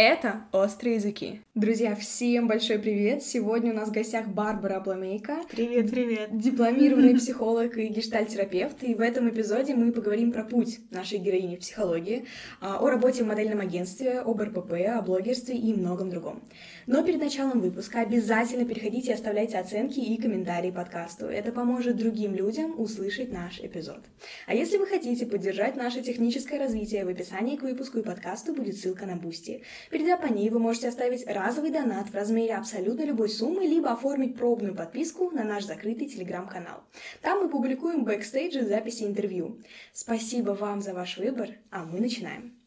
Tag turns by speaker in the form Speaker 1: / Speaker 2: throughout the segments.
Speaker 1: Это «Острые языки». Друзья, всем большой привет! Сегодня у нас в гостях Барбара Абламейка.
Speaker 2: Привет, привет!
Speaker 1: Дипломированный психолог и гештальтерапевт. И в этом эпизоде мы поговорим про путь нашей героини в психологии, а, о работе в модельном агентстве, об РПП, о блогерстве и многом другом. Но перед началом выпуска обязательно переходите и оставляйте оценки и комментарии подкасту. Это поможет другим людям услышать наш эпизод. А если вы хотите поддержать наше техническое развитие, в описании к выпуску и подкасту будет ссылка на Boosty. Перейдя по ней, вы можете оставить разовый донат в размере абсолютно любой суммы, либо оформить пробную подписку на наш закрытый телеграм-канал. Там мы публикуем бэкстейджи записи интервью. Спасибо вам за ваш выбор, а мы начинаем.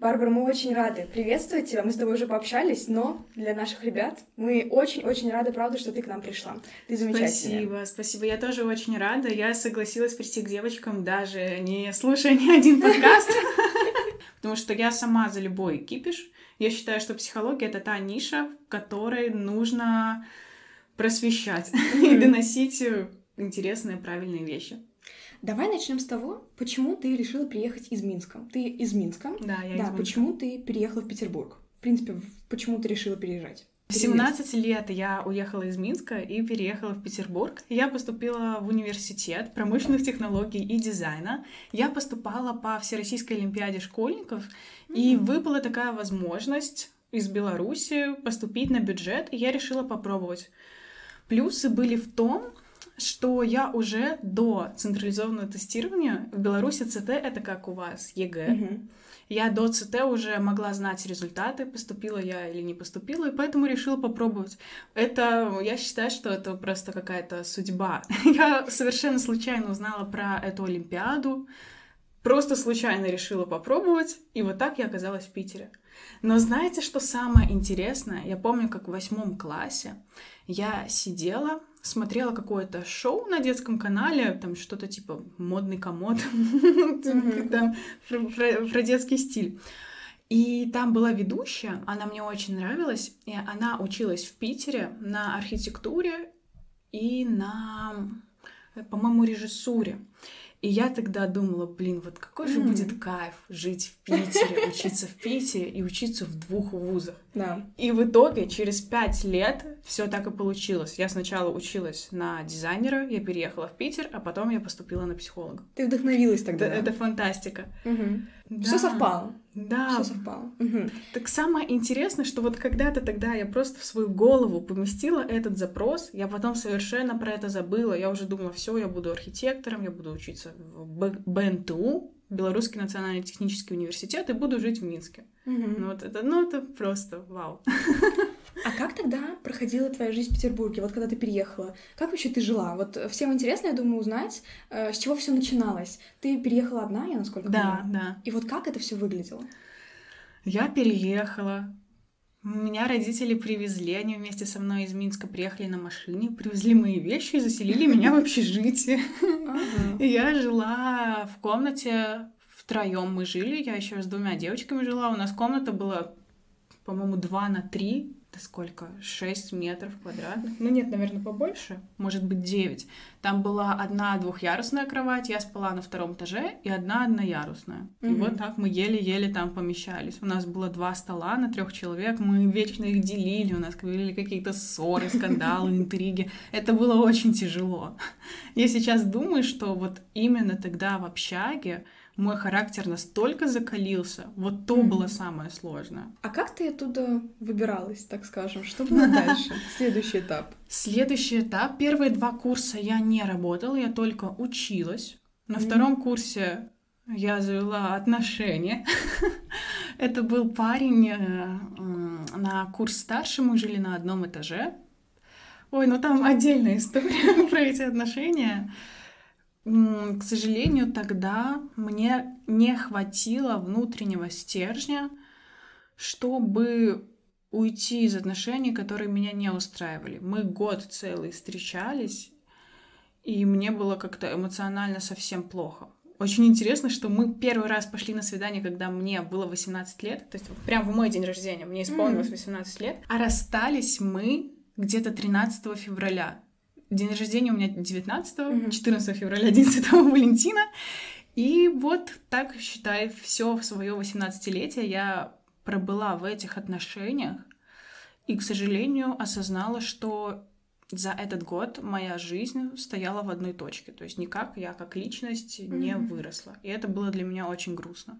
Speaker 1: Барбара, мы очень рады приветствовать тебя. Мы с тобой уже пообщались, но для наших ребят мы очень-очень рады, правда, что ты к нам пришла. Ты замечательная.
Speaker 2: Спасибо, спасибо. Я тоже очень рада. Я согласилась прийти к девочкам, даже не слушая ни один подкаст. Потому что я сама за любой кипиш. Я считаю, что психология — это та ниша, в которой нужно просвещать и доносить интересные, правильные вещи.
Speaker 1: Давай начнем с того, почему ты решила приехать из Минска. Ты из Минска.
Speaker 2: Да, я
Speaker 1: да,
Speaker 2: из Минска.
Speaker 1: почему ты переехала в Петербург? В принципе, почему ты решила переезжать?
Speaker 2: В 17 лет я уехала из Минска и переехала в Петербург. Я поступила в университет промышленных технологий и дизайна. Я поступала по Всероссийской олимпиаде школьников, mm-hmm. и выпала такая возможность из Беларуси поступить на бюджет, и я решила попробовать. Плюсы были в том, что я уже до централизованного тестирования в Беларуси ЦТ это как у вас ЕГЭ. Я до ЦТ уже могла знать результаты, поступила я или не поступила, и поэтому решила попробовать. Это, я считаю, что это просто какая-то судьба. Я совершенно случайно узнала про эту Олимпиаду, просто случайно решила попробовать, и вот так я оказалась в Питере. Но знаете, что самое интересное? Я помню, как в восьмом классе я сидела смотрела какое-то шоу на детском канале, там что-то типа модный комод, там про детский стиль. И там была ведущая, она мне очень нравилась, и она училась в Питере на архитектуре и на, по-моему, режиссуре. И я тогда думала, блин, вот какой же будет кайф жить в Питере, учиться в Питере и учиться в двух вузах.
Speaker 1: Да.
Speaker 2: И в итоге через пять лет все так и получилось. Я сначала училась на дизайнера, я переехала в Питер, а потом я поступила на психолога.
Speaker 1: Ты вдохновилась тогда.
Speaker 2: Это, это фантастика.
Speaker 1: Угу. Да. Все совпало.
Speaker 2: Да.
Speaker 1: Все совпало. Угу.
Speaker 2: Так самое интересное, что вот когда-то тогда я просто в свою голову поместила этот запрос, я потом совершенно про это забыла. Я уже думала, все, я буду архитектором, я буду учиться в БНТУ, Белорусский национальный технический университет, и буду жить в Минске.
Speaker 1: Угу.
Speaker 2: Ну, вот это, ну, это просто вау.
Speaker 1: А как тогда проходила твоя жизнь в Петербурге, вот когда ты переехала? Как вообще ты жила? Вот всем интересно, я думаю, узнать, э, с чего все начиналось. Ты переехала одна, я насколько
Speaker 2: да,
Speaker 1: понимаю?
Speaker 2: Да, да.
Speaker 1: И вот как это все выглядело?
Speaker 2: Я переехала. Меня родители привезли, они вместе со мной из Минска приехали на машине, привезли мои вещи и заселили меня в общежитие. Я жила в комнате втроем мы жили, я еще с двумя девочками жила, у нас комната была, по-моему, 2 на 3, это сколько? 6 метров квадратных? Ну нет, наверное, побольше. Может быть, 9. Там была одна двухъярусная кровать, я спала на втором этаже, и одна одноярусная. Mm-hmm. И вот так мы еле-еле там помещались. У нас было два стола на трех человек, мы вечно их делили, у нас были какие-то ссоры, скандалы, интриги. Это было очень тяжело. Я сейчас думаю, что вот именно тогда в общаге мой характер настолько закалился. Вот то mm-hmm. было самое сложное.
Speaker 1: А как ты оттуда выбиралась, так скажем? Что было дальше? Следующий этап.
Speaker 2: Следующий этап. Первые два курса я не работала, я только училась. На втором курсе я завела отношения. Это был парень э, на курс старше, мы жили на одном этаже. Ой, ну там отдельная история про эти отношения к сожалению, тогда мне не хватило внутреннего стержня, чтобы уйти из отношений, которые меня не устраивали. Мы год целый встречались, и мне было как-то эмоционально совсем плохо. Очень интересно, что мы первый раз пошли на свидание, когда мне было 18 лет, то есть прям в мой день рождения, мне исполнилось 18 лет, а расстались мы где-то 13 февраля. День рождения у меня 19 mm-hmm. 14 февраля, День Святого Валентина. И вот так, считай, все свое 18-летие я пробыла в этих отношениях и, к сожалению, осознала, что за этот год моя жизнь стояла в одной точке. То есть никак я как личность не mm-hmm. выросла. И это было для меня очень грустно.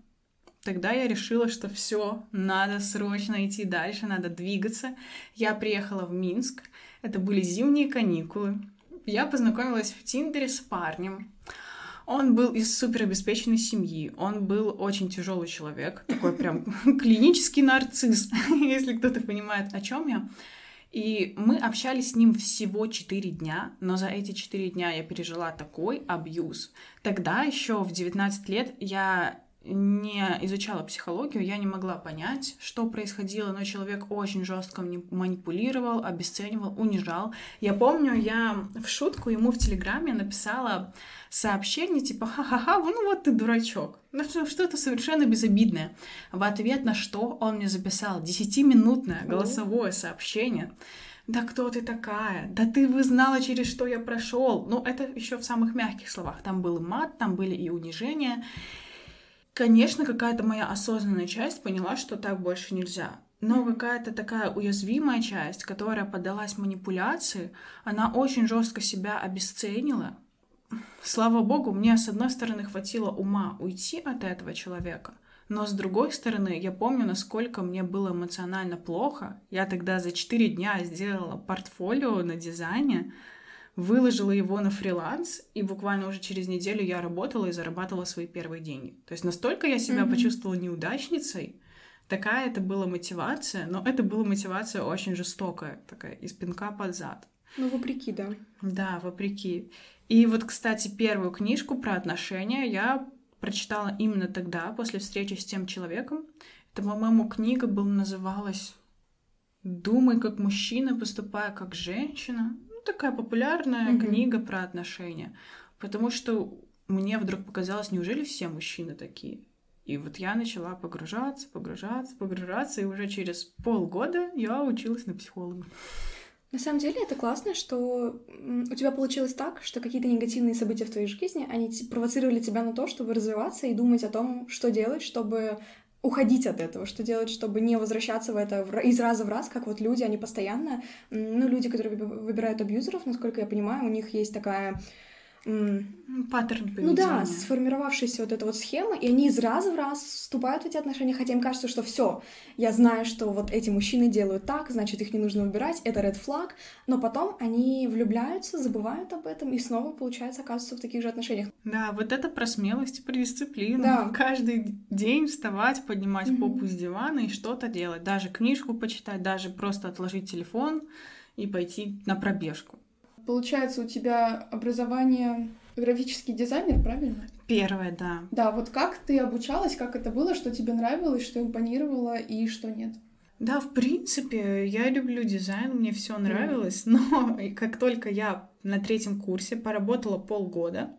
Speaker 2: Тогда я решила, что все, надо срочно идти дальше, надо двигаться. Я приехала в Минск. Это были зимние каникулы. Я познакомилась в Тиндере с парнем. Он был из суперобеспеченной семьи, он был очень тяжелый человек, такой прям клинический нарцисс, если кто-то понимает, о чем я. И мы общались с ним всего 4 дня, но за эти 4 дня я пережила такой абьюз. Тогда еще в 19 лет я не изучала психологию, я не могла понять, что происходило, но человек очень жестко манипулировал, обесценивал, унижал. Я помню, я в шутку ему в Телеграме написала сообщение типа «Ха-ха-ха, ну вот ты дурачок». Ну что-то совершенно безобидное. В ответ на что он мне записал десятиминутное голосовое сообщение. Да кто ты такая? Да ты бы знала, через что я прошел. Ну, это еще в самых мягких словах. Там был мат, там были и унижения. Конечно, какая-то моя осознанная часть поняла, что так больше нельзя. Но какая-то такая уязвимая часть, которая поддалась манипуляции, она очень жестко себя обесценила. Слава богу, мне с одной стороны хватило ума уйти от этого человека, но с другой стороны, я помню, насколько мне было эмоционально плохо. Я тогда за 4 дня сделала портфолио на дизайне, выложила его на фриланс, и буквально уже через неделю я работала и зарабатывала свои первые деньги. То есть настолько я себя mm-hmm. почувствовала неудачницей, такая это была мотивация, но это была мотивация очень жестокая, такая из пинка под зад.
Speaker 1: Ну, вопреки, да.
Speaker 2: Да, вопреки. И вот, кстати, первую книжку про отношения я прочитала именно тогда, после встречи с тем человеком. Это, по-моему, книга была, называлась «Думай как мужчина, поступая как женщина» такая популярная mm-hmm. книга про отношения. Потому что мне вдруг показалось, неужели все мужчины такие? И вот я начала погружаться, погружаться, погружаться, и уже через полгода я училась на психолога.
Speaker 1: На самом деле это классно, что у тебя получилось так, что какие-то негативные события в твоей жизни, они провоцировали тебя на то, чтобы развиваться и думать о том, что делать, чтобы уходить от этого, что делать, чтобы не возвращаться в это из раза в раз, как вот люди, они постоянно, ну, люди, которые выбирают абьюзеров, насколько я понимаю, у них есть такая
Speaker 2: Паттерн
Speaker 1: поведения. Ну да, сформировавшаяся вот эта вот схема, и они из раза в раз вступают в эти отношения, хотя им кажется, что все, я знаю, что вот эти мужчины делают так, значит, их не нужно выбирать, это red flag, но потом они влюбляются, забывают об этом и снова, получается, оказываются в таких же отношениях.
Speaker 2: Да, вот это про смелость и про дисциплину. Да. Каждый день вставать, поднимать mm-hmm. попу с дивана и что-то делать, даже книжку почитать, даже просто отложить телефон и пойти на пробежку.
Speaker 3: Получается, у тебя образование графический дизайнер, правильно?
Speaker 2: Первое, да.
Speaker 3: Да, вот как ты обучалась, как это было, что тебе нравилось, что импонировало и что нет?
Speaker 2: Да, в принципе, я люблю дизайн, мне все нравилось, но как только я на третьем курсе поработала полгода,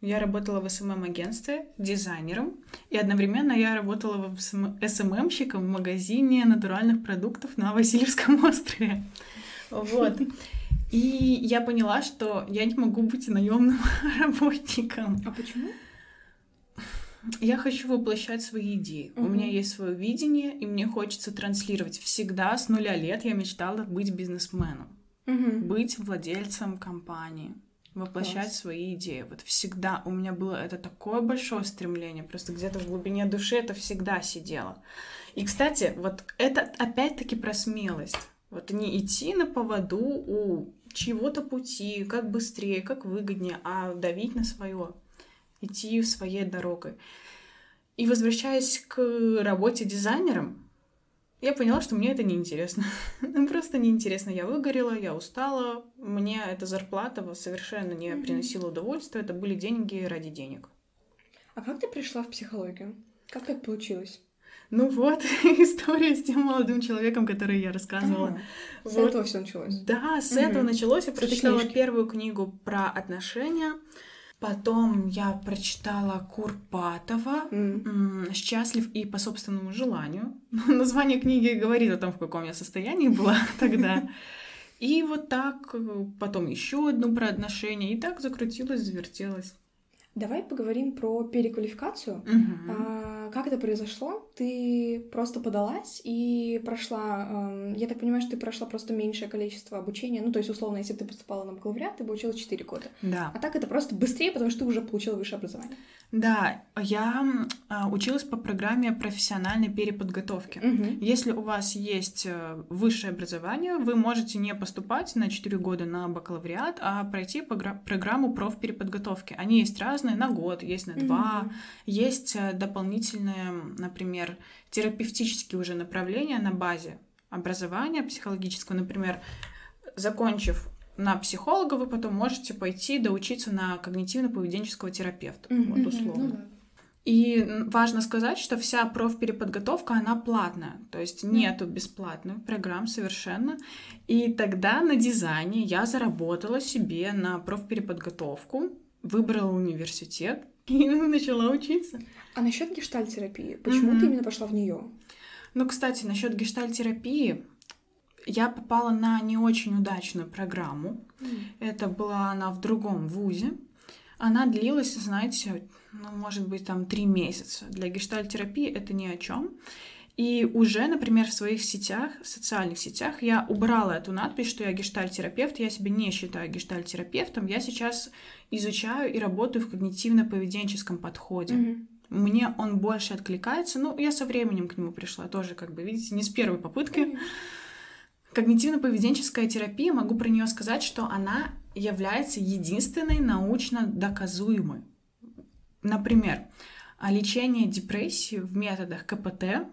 Speaker 2: я работала в СММ-агентстве дизайнером, и одновременно я работала в СММщиком в магазине натуральных продуктов на Васильевском острове. Вот. И я поняла, что я не могу быть наемным работником.
Speaker 1: А почему?
Speaker 2: Я хочу воплощать свои идеи. Угу. У меня есть свое видение, и мне хочется транслировать. Всегда с нуля лет я мечтала быть бизнесменом, угу. быть владельцем компании, воплощать Класс. свои идеи. Вот всегда у меня было это такое большое стремление, просто где-то в глубине души это всегда сидело. И, кстати, вот это опять-таки про смелость. Вот не идти на поводу у чего-то пути, как быстрее, как выгоднее, а давить на свое, идти своей дорогой. И возвращаясь к работе дизайнером, я поняла, что мне это неинтересно. Ну, просто неинтересно. Я выгорела, я устала. Мне эта зарплата совершенно не приносила удовольствия. Это были деньги ради денег.
Speaker 1: А как ты пришла в психологию? Как так получилось?
Speaker 2: Ну вот, история с тем молодым человеком, который я рассказывала. А,
Speaker 1: вот. С этого все началось.
Speaker 2: Да, с угу. этого началось. Я прочитала первую книгу про отношения. Потом я прочитала Курпатова mm. «Счастлив и по собственному желанию». Название книги говорит о том, в каком я состоянии была тогда. И вот так, потом еще одну про отношения, и так закрутилась, завертелась.
Speaker 1: Давай поговорим про переквалификацию.
Speaker 2: Угу.
Speaker 1: А, как это произошло? Ты просто подалась и прошла, эм, я так понимаю, что ты прошла просто меньшее количество обучения, ну, то есть, условно, если бы ты поступала на бакалавриат, ты бы училась 4 года.
Speaker 2: Да.
Speaker 1: А так это просто быстрее, потому что ты уже получила высшее образование.
Speaker 2: Да, я а, училась по программе профессиональной переподготовки.
Speaker 1: Мгм.
Speaker 2: Если у вас есть э, высшее образование, вы можете не поступать на 4 года на бакалавриат, а пройти программу профпереподготовки. Они есть разные, на год, есть на два,
Speaker 1: Мгм.
Speaker 2: есть э, дополнительные, например, терапевтические уже направления на базе образования психологического. Например, закончив на психолога, вы потом можете пойти доучиться на когнитивно-поведенческого терапевта.
Speaker 1: Мгм.
Speaker 2: Вот условно.
Speaker 3: ну да.
Speaker 2: И важно сказать, что вся профпереподготовка, она платная. То есть нету бесплатных программ совершенно. И тогда на дизайне я заработала себе на профпереподготовку, выбрала университет и начала учиться.
Speaker 1: А насчет гештальтерапии, почему
Speaker 2: Мгм.
Speaker 1: ты именно пошла в нее?
Speaker 2: Ну, кстати, насчет гештальтерапии, я попала на не очень удачную программу. Это была она в другом вузе. Она длилась, знаете, ну, может быть, там три месяца. Для гештальтерапии это ни о чем. И уже, например, в своих сетях, в социальных сетях я убрала эту надпись, что я гештальтерапевт. Я себя не считаю гештальтерапевтом. Я сейчас изучаю и работаю в когнитивно-поведенческом подходе.
Speaker 1: Мгм.
Speaker 2: Мне он больше откликается. Ну, я со временем к нему пришла тоже, как бы, видите, не с первой попытки. Когнитивно-поведенческая терапия, могу про нее сказать, что она является единственной научно доказуемой. Например, а лечение депрессии в методах КПТ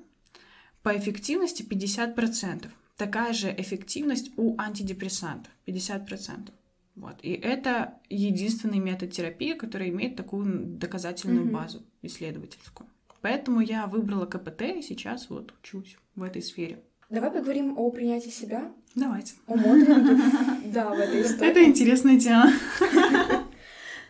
Speaker 2: по эффективности 50%. Такая же эффективность у антидепрессантов 50%. Вот. И это единственный метод терапии, который имеет такую доказательную
Speaker 1: Мгм.
Speaker 2: базу исследовательскую. Поэтому я выбрала КПТ и сейчас вот учусь в этой сфере.
Speaker 1: Давай поговорим о принятии себя,
Speaker 2: Давайте.
Speaker 1: о моделинге. Да, в этой истории.
Speaker 2: Это интересная тема.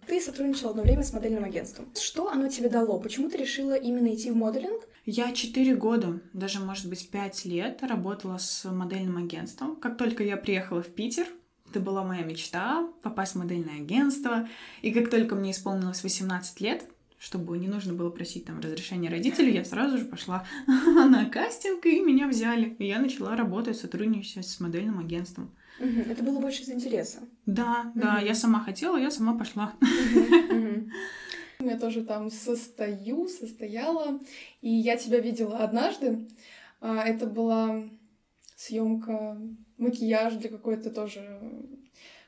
Speaker 1: Ты сотрудничала одно время с модельным агентством. Что оно тебе дало? Почему ты решила именно идти в моделинг?
Speaker 2: Я четыре года, даже, может быть, пять лет работала с модельным агентством. Как только я приехала в Питер, это была моя мечта — попасть в модельное агентство. И как только мне исполнилось 18 лет, чтобы не нужно было просить там разрешения родителей, я сразу же пошла на кастинг, и меня взяли. И я начала работать, сотрудничать с модельным агентством.
Speaker 1: Это было больше из интереса.
Speaker 2: Да, да, я сама хотела, я сама пошла.
Speaker 3: Я тоже там состою, состояла. И я тебя видела однажды. А, Это была съемка макияж для какой-то тоже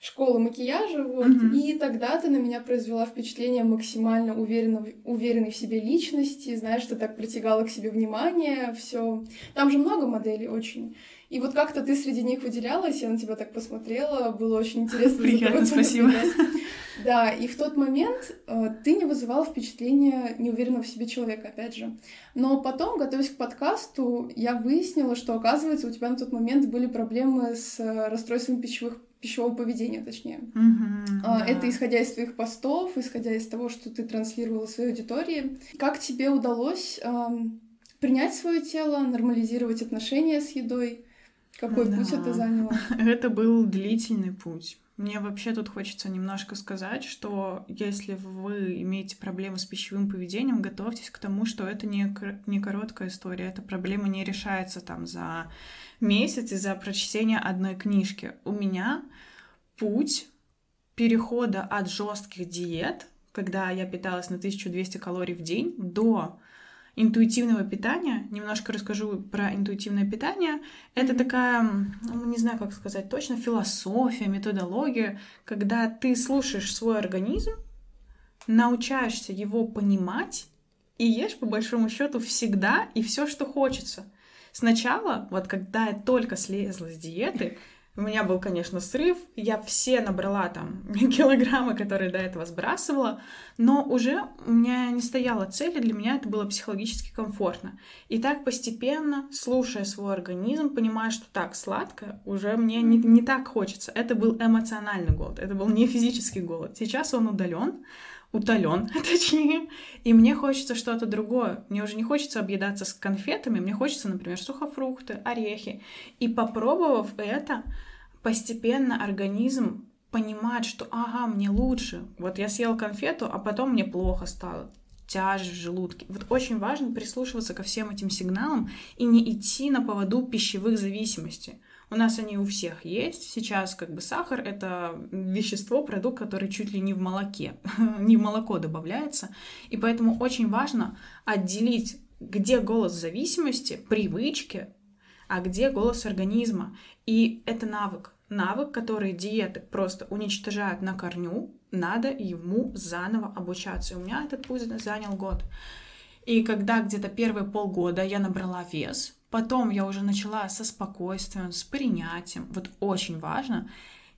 Speaker 3: школы макияжа, вот.
Speaker 2: Мгм.
Speaker 3: И тогда ты на меня произвела впечатление максимально уверенно, уверенной в себе личности, знаешь, что так притягала к себе внимание, все. Там же много моделей очень. И вот как-то ты среди них выделялась, я на тебя так посмотрела, было очень интересно.
Speaker 2: Приятно, спасибо.
Speaker 3: понаблюдать. Да, и в тот момент э, ты не вызывала впечатления неуверенного в себе человека, опять же. Но потом, готовясь к подкасту, я выяснила, что, оказывается, у тебя на тот момент были проблемы с э, расстройством пищевых, пищевого поведения, точнее. А,
Speaker 2: да.
Speaker 3: Это исходя из твоих постов, исходя из того, что ты транслировала своей аудитории. Как тебе удалось ам, принять свое тело, нормализировать отношения с едой? Какой
Speaker 2: Да.
Speaker 3: путь это заняло?
Speaker 2: Это был длительный путь. Мне вообще тут хочется немножко сказать, что если вы имеете проблемы с пищевым поведением, готовьтесь к тому, что это не, кор- не короткая история. Эта проблема не решается там за месяц из-за прочтения одной книжки. У меня путь перехода от жестких диет, когда я питалась на 1200 калорий в день, до интуитивного питания. Немножко расскажу про интуитивное питание. Это такая, ну, не знаю, как сказать точно, философия, методология, когда ты слушаешь свой организм, научаешься его понимать и ешь по большому счету всегда и все, что хочется. Сначала, вот когда я только слезла с диеты, у меня был, конечно, срыв, я все набрала там килограммы, которые до этого сбрасывала, но уже у меня не стояла цели, для меня это было психологически комфортно. И так постепенно, слушая свой организм, понимая, что так, сладко, уже мне не, не так хочется. Это был эмоциональный голод, это был не физический голод. Сейчас он удален, утолен, точнее, и мне хочется что-то другое. Мне уже не хочется объедаться с конфетами, мне хочется, например, сухофрукты, орехи. И попробовав это, постепенно организм понимает, что ага, мне лучше. Вот я съел конфету, а потом мне плохо стало. тяжесть в желудке. Вот очень важно прислушиваться ко всем этим сигналам и не идти на поводу пищевых зависимостей. У нас они у всех есть. Сейчас как бы сахар — это вещество, продукт, который чуть ли не в молоке, не в молоко добавляется. И поэтому очень важно отделить, где голос зависимости, привычки, а где голос организма. И это навык. Навык, который диеты просто уничтожают на корню, надо ему заново обучаться. И у меня этот путь занял год. И когда где-то первые полгода я набрала вес, Потом я уже начала со спокойствием, с принятием. Вот очень важно.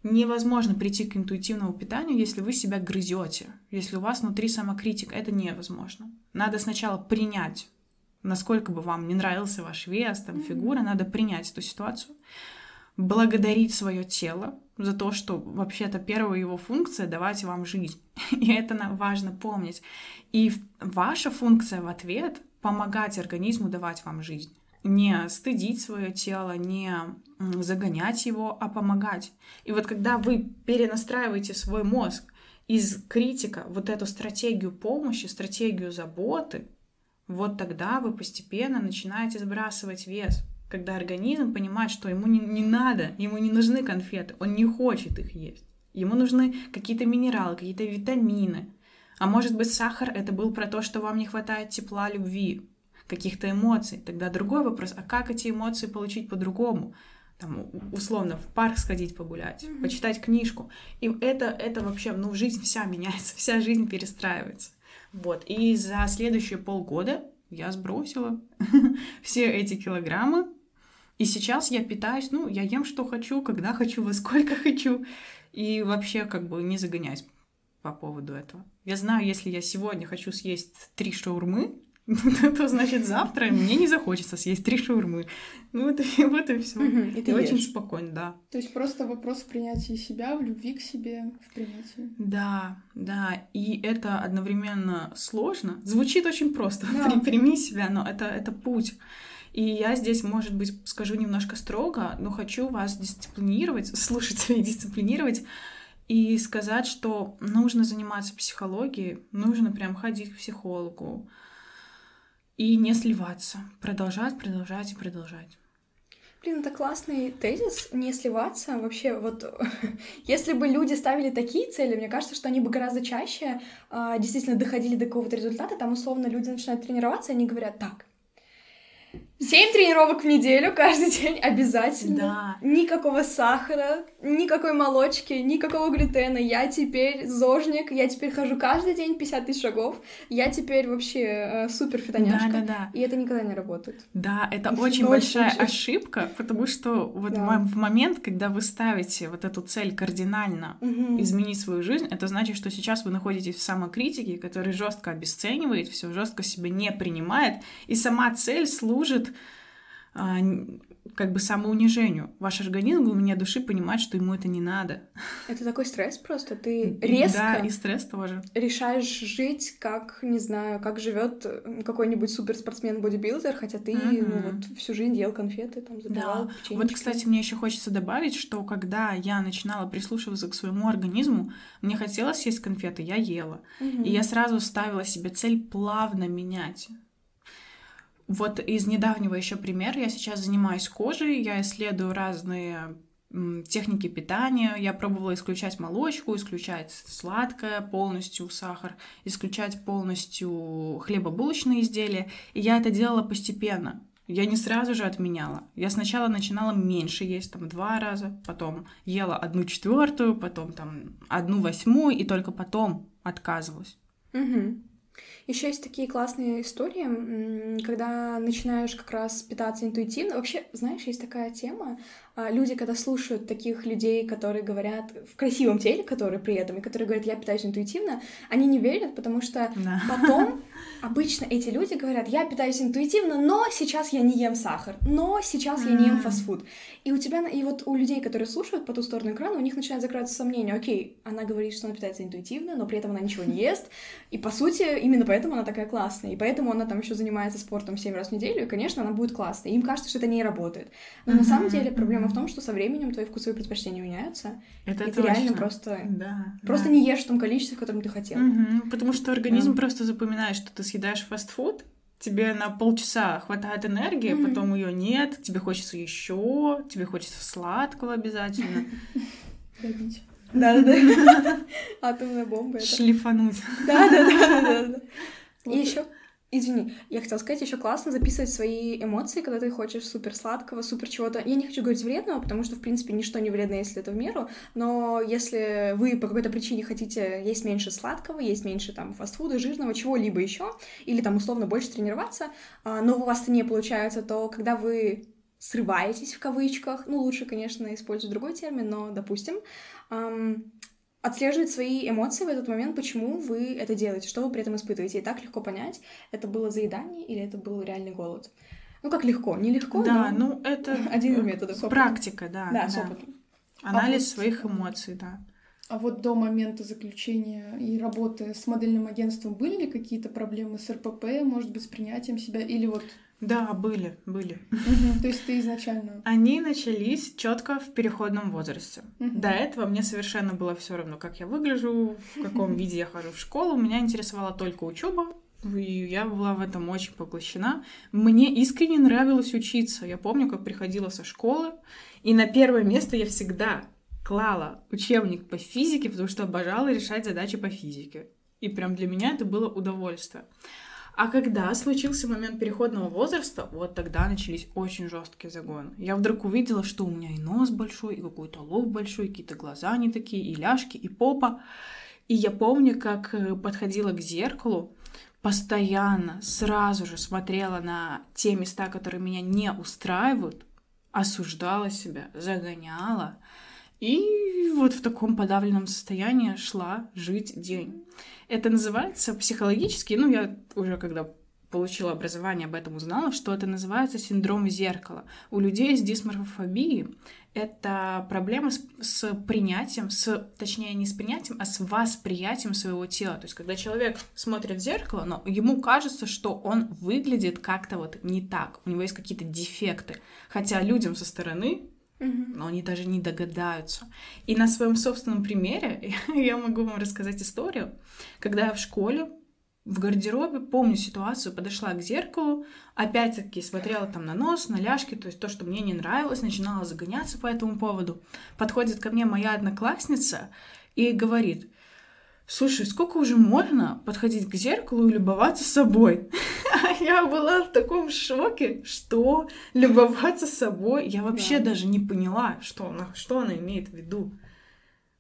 Speaker 2: Невозможно прийти к интуитивному питанию, если вы себя грызете, если у вас внутри самокритика. Это невозможно. Надо сначала принять, насколько бы вам не нравился ваш вес, там, фигура, надо принять эту ситуацию, благодарить свое тело за то, что вообще-то первая его функция — давать вам жизнь. И это важно помнить. И ваша функция в ответ — помогать организму давать вам жизнь не стыдить свое тело, не загонять его, а помогать. И вот когда вы перенастраиваете свой мозг из критика вот эту стратегию помощи, стратегию заботы, вот тогда вы постепенно начинаете сбрасывать вес. Когда организм понимает, что ему не, не надо, ему не нужны конфеты, он не хочет их есть. Ему нужны какие-то минералы, какие-то витамины. А может быть, сахар это был про то, что вам не хватает тепла, любви каких-то эмоций. Тогда другой вопрос, а как эти эмоции получить по-другому? Там, условно, в парк сходить погулять, mm-hmm. почитать книжку. И это, это вообще, ну, жизнь вся меняется, вся жизнь перестраивается. Вот. И за следующие полгода я сбросила все эти килограммы. И сейчас я питаюсь, ну, я ем, что хочу, когда хочу, во сколько хочу. И вообще, как бы, не загоняюсь по поводу этого. Я знаю, если я сегодня хочу съесть три шаурмы, то значит завтра мне не захочется съесть три шаурмы. Ну вот, и, вот и все.
Speaker 3: и
Speaker 2: ты очень спокойно, да.
Speaker 3: То есть просто вопрос в принятии себя, в любви к себе, в принятии.
Speaker 2: Да, да. И это одновременно сложно. Звучит очень просто. Да. Прими себя, но это, это путь. И я здесь, может быть, скажу немножко строго, но хочу вас дисциплинировать, слушателей дисциплинировать и сказать, что нужно заниматься психологией, нужно прям ходить к психологу, и не сливаться. Продолжать, продолжать и продолжать.
Speaker 1: Блин, это классный тезис, не сливаться. Вообще, вот если бы люди ставили такие цели, мне кажется, что они бы гораздо чаще э, действительно доходили до какого-то результата. Там, условно, люди начинают тренироваться, и они говорят, так, Семь тренировок в неделю каждый день обязательно. Да. Никакого сахара, никакой молочки, никакого глютена. Я теперь зожник, я теперь хожу каждый день 50 тысяч шагов. Я теперь вообще э, супер фитоняшка. Да, да, да. И это никогда не работает.
Speaker 2: Да, это очень большая очень ошибка, потому что вот да. в момент, когда вы ставите вот эту цель кардинально угу. изменить свою жизнь, это значит, что сейчас вы находитесь в самокритике, который жестко обесценивает, все жестко себя не принимает, и сама цель служит а, как бы самоунижению. Ваш организм у меня души понимает, что ему это не надо.
Speaker 1: Это такой стресс просто. Ты резко
Speaker 2: да, и стресс тоже.
Speaker 1: решаешь жить, как, не знаю, как живет какой-нибудь суперспортсмен-бодибилдер, хотя ты uh-huh. ну, вот, всю жизнь ел конфеты, там, забивал
Speaker 2: да. Вот, кстати, мне еще хочется добавить, что когда я начинала прислушиваться к своему организму, мне хотелось есть конфеты, я ела. Uh-huh. И я сразу ставила себе цель плавно менять вот из недавнего еще примера я сейчас занимаюсь кожей, я исследую разные техники питания. Я пробовала исключать молочку, исключать сладкое полностью, сахар, исключать полностью хлебобулочные изделия. И я это делала постепенно. Я не сразу же отменяла. Я сначала начинала меньше есть, там, два раза, потом ела одну четвертую, потом там одну восьмую, и только потом отказывалась.
Speaker 1: Угу. Еще есть такие классные истории, когда начинаешь как раз питаться интуитивно. Вообще, знаешь, есть такая тема. А, люди, когда слушают таких людей, которые говорят в красивом теле, которые при этом, и которые говорят, я питаюсь интуитивно, они не верят, потому что да. потом обычно эти люди говорят, я питаюсь интуитивно, но сейчас я не ем сахар, но сейчас я не ем фастфуд. И у тебя, и вот у людей, которые слушают по ту сторону экрана, у них начинает закрываться сомнение, окей, она говорит, что она питается интуитивно, но при этом она ничего не ест, и по сути именно поэтому она такая классная, и поэтому она там еще занимается спортом 7 раз в неделю, и, конечно, она будет классной. Им кажется, что это не работает. Но на самом деле проблема Проблема в том, что со временем твои вкусовые предпочтения меняются.
Speaker 2: Это
Speaker 1: и ты
Speaker 2: точно.
Speaker 1: реально просто,
Speaker 2: Да.
Speaker 1: просто
Speaker 2: да.
Speaker 1: не ешь в том количестве, в котором ты хотел.
Speaker 2: Мгм, Потому что организм
Speaker 1: Да.
Speaker 2: просто запоминает, что ты съедаешь фастфуд, тебе на полчаса хватает энергии,
Speaker 1: Мгм.
Speaker 2: потом ее нет, тебе хочется еще, тебе хочется сладкого обязательно.
Speaker 3: Добить.
Speaker 1: Да-да-да. Атомная бомба это.
Speaker 2: Шлифануть.
Speaker 1: Да-да-да. И
Speaker 3: Вот.
Speaker 1: еще, извини, я хотела сказать, еще классно записывать свои эмоции, когда ты хочешь супер сладкого, супер чего-то. Я не хочу говорить вредного, потому что, в принципе, ничто не вредно, если это в меру. Но если вы по какой-то причине хотите есть меньше сладкого, есть меньше там фастфуда, жирного, чего-либо еще, или там условно больше тренироваться, а, но у вас это не получается, то когда вы срываетесь в кавычках, ну лучше, конечно, использовать другой термин, но допустим, отслеживать свои эмоции в этот момент, почему вы это делаете, что вы при этом испытываете. И так легко понять, это было заедание или это был реальный голод. Ну, как легко, нелегко,
Speaker 2: Да,
Speaker 1: но
Speaker 2: ну это
Speaker 1: один из методов.
Speaker 2: практика, да.
Speaker 1: Да, с
Speaker 2: да.
Speaker 1: опытом.
Speaker 2: Анализ
Speaker 3: вот-
Speaker 2: своих эмоций, да.
Speaker 3: А вот до момента заключения и работы с модельным агентством были ли какие-то проблемы с РПП, может быть, с принятием себя? Или вот...
Speaker 2: Да, были, были.
Speaker 3: То есть ты изначально...
Speaker 2: Они начались четко в переходном возрасте.
Speaker 3: Мгм.
Speaker 2: До этого мне совершенно было все равно, как я выгляжу, в каком виде я хожу в школу. Меня интересовала только учеба, и я была в этом очень поглощена. Мне искренне нравилось учиться. Я помню, как приходила со школы, и на первое место я всегда клала учебник по физике, потому что обожала решать задачи по физике. И прям для меня это было удовольствие. А когда случился момент переходного возраста, вот тогда начались очень жесткие загоны. Я вдруг увидела, что у меня и нос большой, и какой-то лоб большой, какие-то глаза не такие, и ляжки, и попа. И я помню, как э, подходила к зеркалу, постоянно, сразу же смотрела на те места, которые меня не устраивают, осуждала себя, загоняла. И вот в таком подавленном состоянии шла жить день. Это называется психологически, ну, я уже когда получила образование, об этом узнала, что это называется синдром зеркала. У людей с дисморфофобией это проблема с, с принятием, с, точнее, не с принятием, а с восприятием своего тела. То есть, когда человек смотрит в зеркало, но ему кажется, что он выглядит как-то вот не так, у него есть какие-то дефекты. Хотя людям со стороны. Но они даже не догадаются. И на своем собственном примере я могу вам рассказать историю, когда я в школе в гардеробе, помню ситуацию, подошла к зеркалу, опять-таки смотрела там на нос, на ляжки, то есть то, что мне не нравилось, начинала загоняться по этому поводу. Подходит ко мне моя одноклассница и говорит, слушай, сколько уже можно подходить к зеркалу и любоваться собой? А я была в таком шоке, что любоваться собой, я вообще
Speaker 1: Да.
Speaker 2: даже не поняла, что она, что она имеет в виду.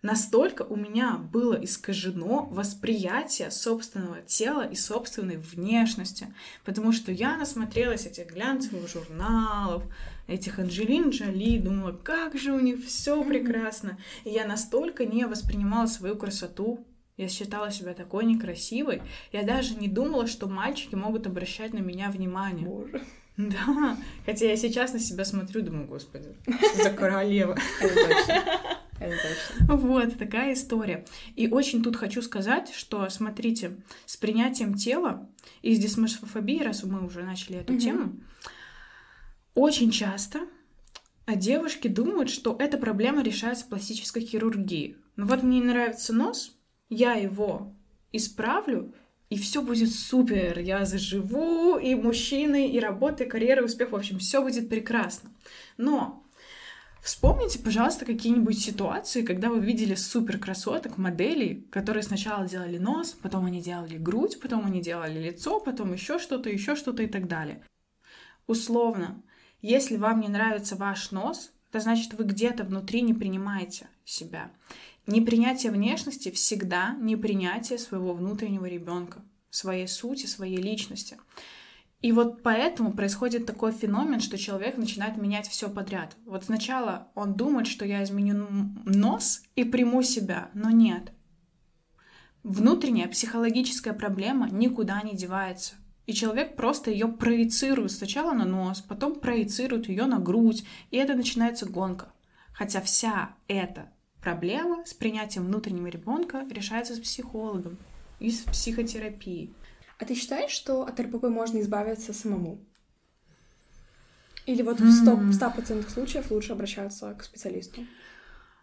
Speaker 2: Настолько у меня было искажено восприятие собственного тела и собственной внешности, потому что я насмотрелась этих глянцевых журналов, этих Анджелин Джоли, думала, как же у них все прекрасно. И я настолько не воспринимала свою красоту, я считала себя такой некрасивой, я даже не думала, что мальчики могут обращать на меня внимание.
Speaker 1: Боже.
Speaker 2: Да, хотя я сейчас на себя смотрю, думаю, господи, что за королева. Вот такая история. И очень тут хочу сказать, что, смотрите, с принятием тела и с дисморфофобией, раз мы уже начали эту тему, очень часто девушки думают, что эта проблема решается пластической хирургией. Ну вот мне не нравится нос, я его исправлю, и все будет супер. Я заживу, и мужчины, и работа, и карьера, и успех. В общем, все будет прекрасно. Но Вспомните, пожалуйста, какие-нибудь ситуации, когда вы видели супер красоток, моделей, которые сначала делали нос, потом они делали грудь, потом они делали лицо, потом еще что-то, еще что-то и так далее. Условно, если вам не нравится ваш нос, это значит, вы где-то внутри не принимаете себя. Непринятие внешности всегда непринятие своего внутреннего ребенка, своей сути, своей личности. И вот поэтому происходит такой феномен, что человек начинает менять все подряд. Вот сначала он думает, что я изменю нос и приму себя, но нет. Внутренняя психологическая проблема никуда не девается. И человек просто ее проецирует сначала на нос, потом проецирует ее на грудь, и это начинается гонка. Хотя вся эта проблема с принятием внутреннего ребенка решается с психологом и с психотерапией.
Speaker 1: А ты считаешь, что от РПП можно избавиться самому? Или вот в 100%, в 100 случаев лучше обращаться к специалисту?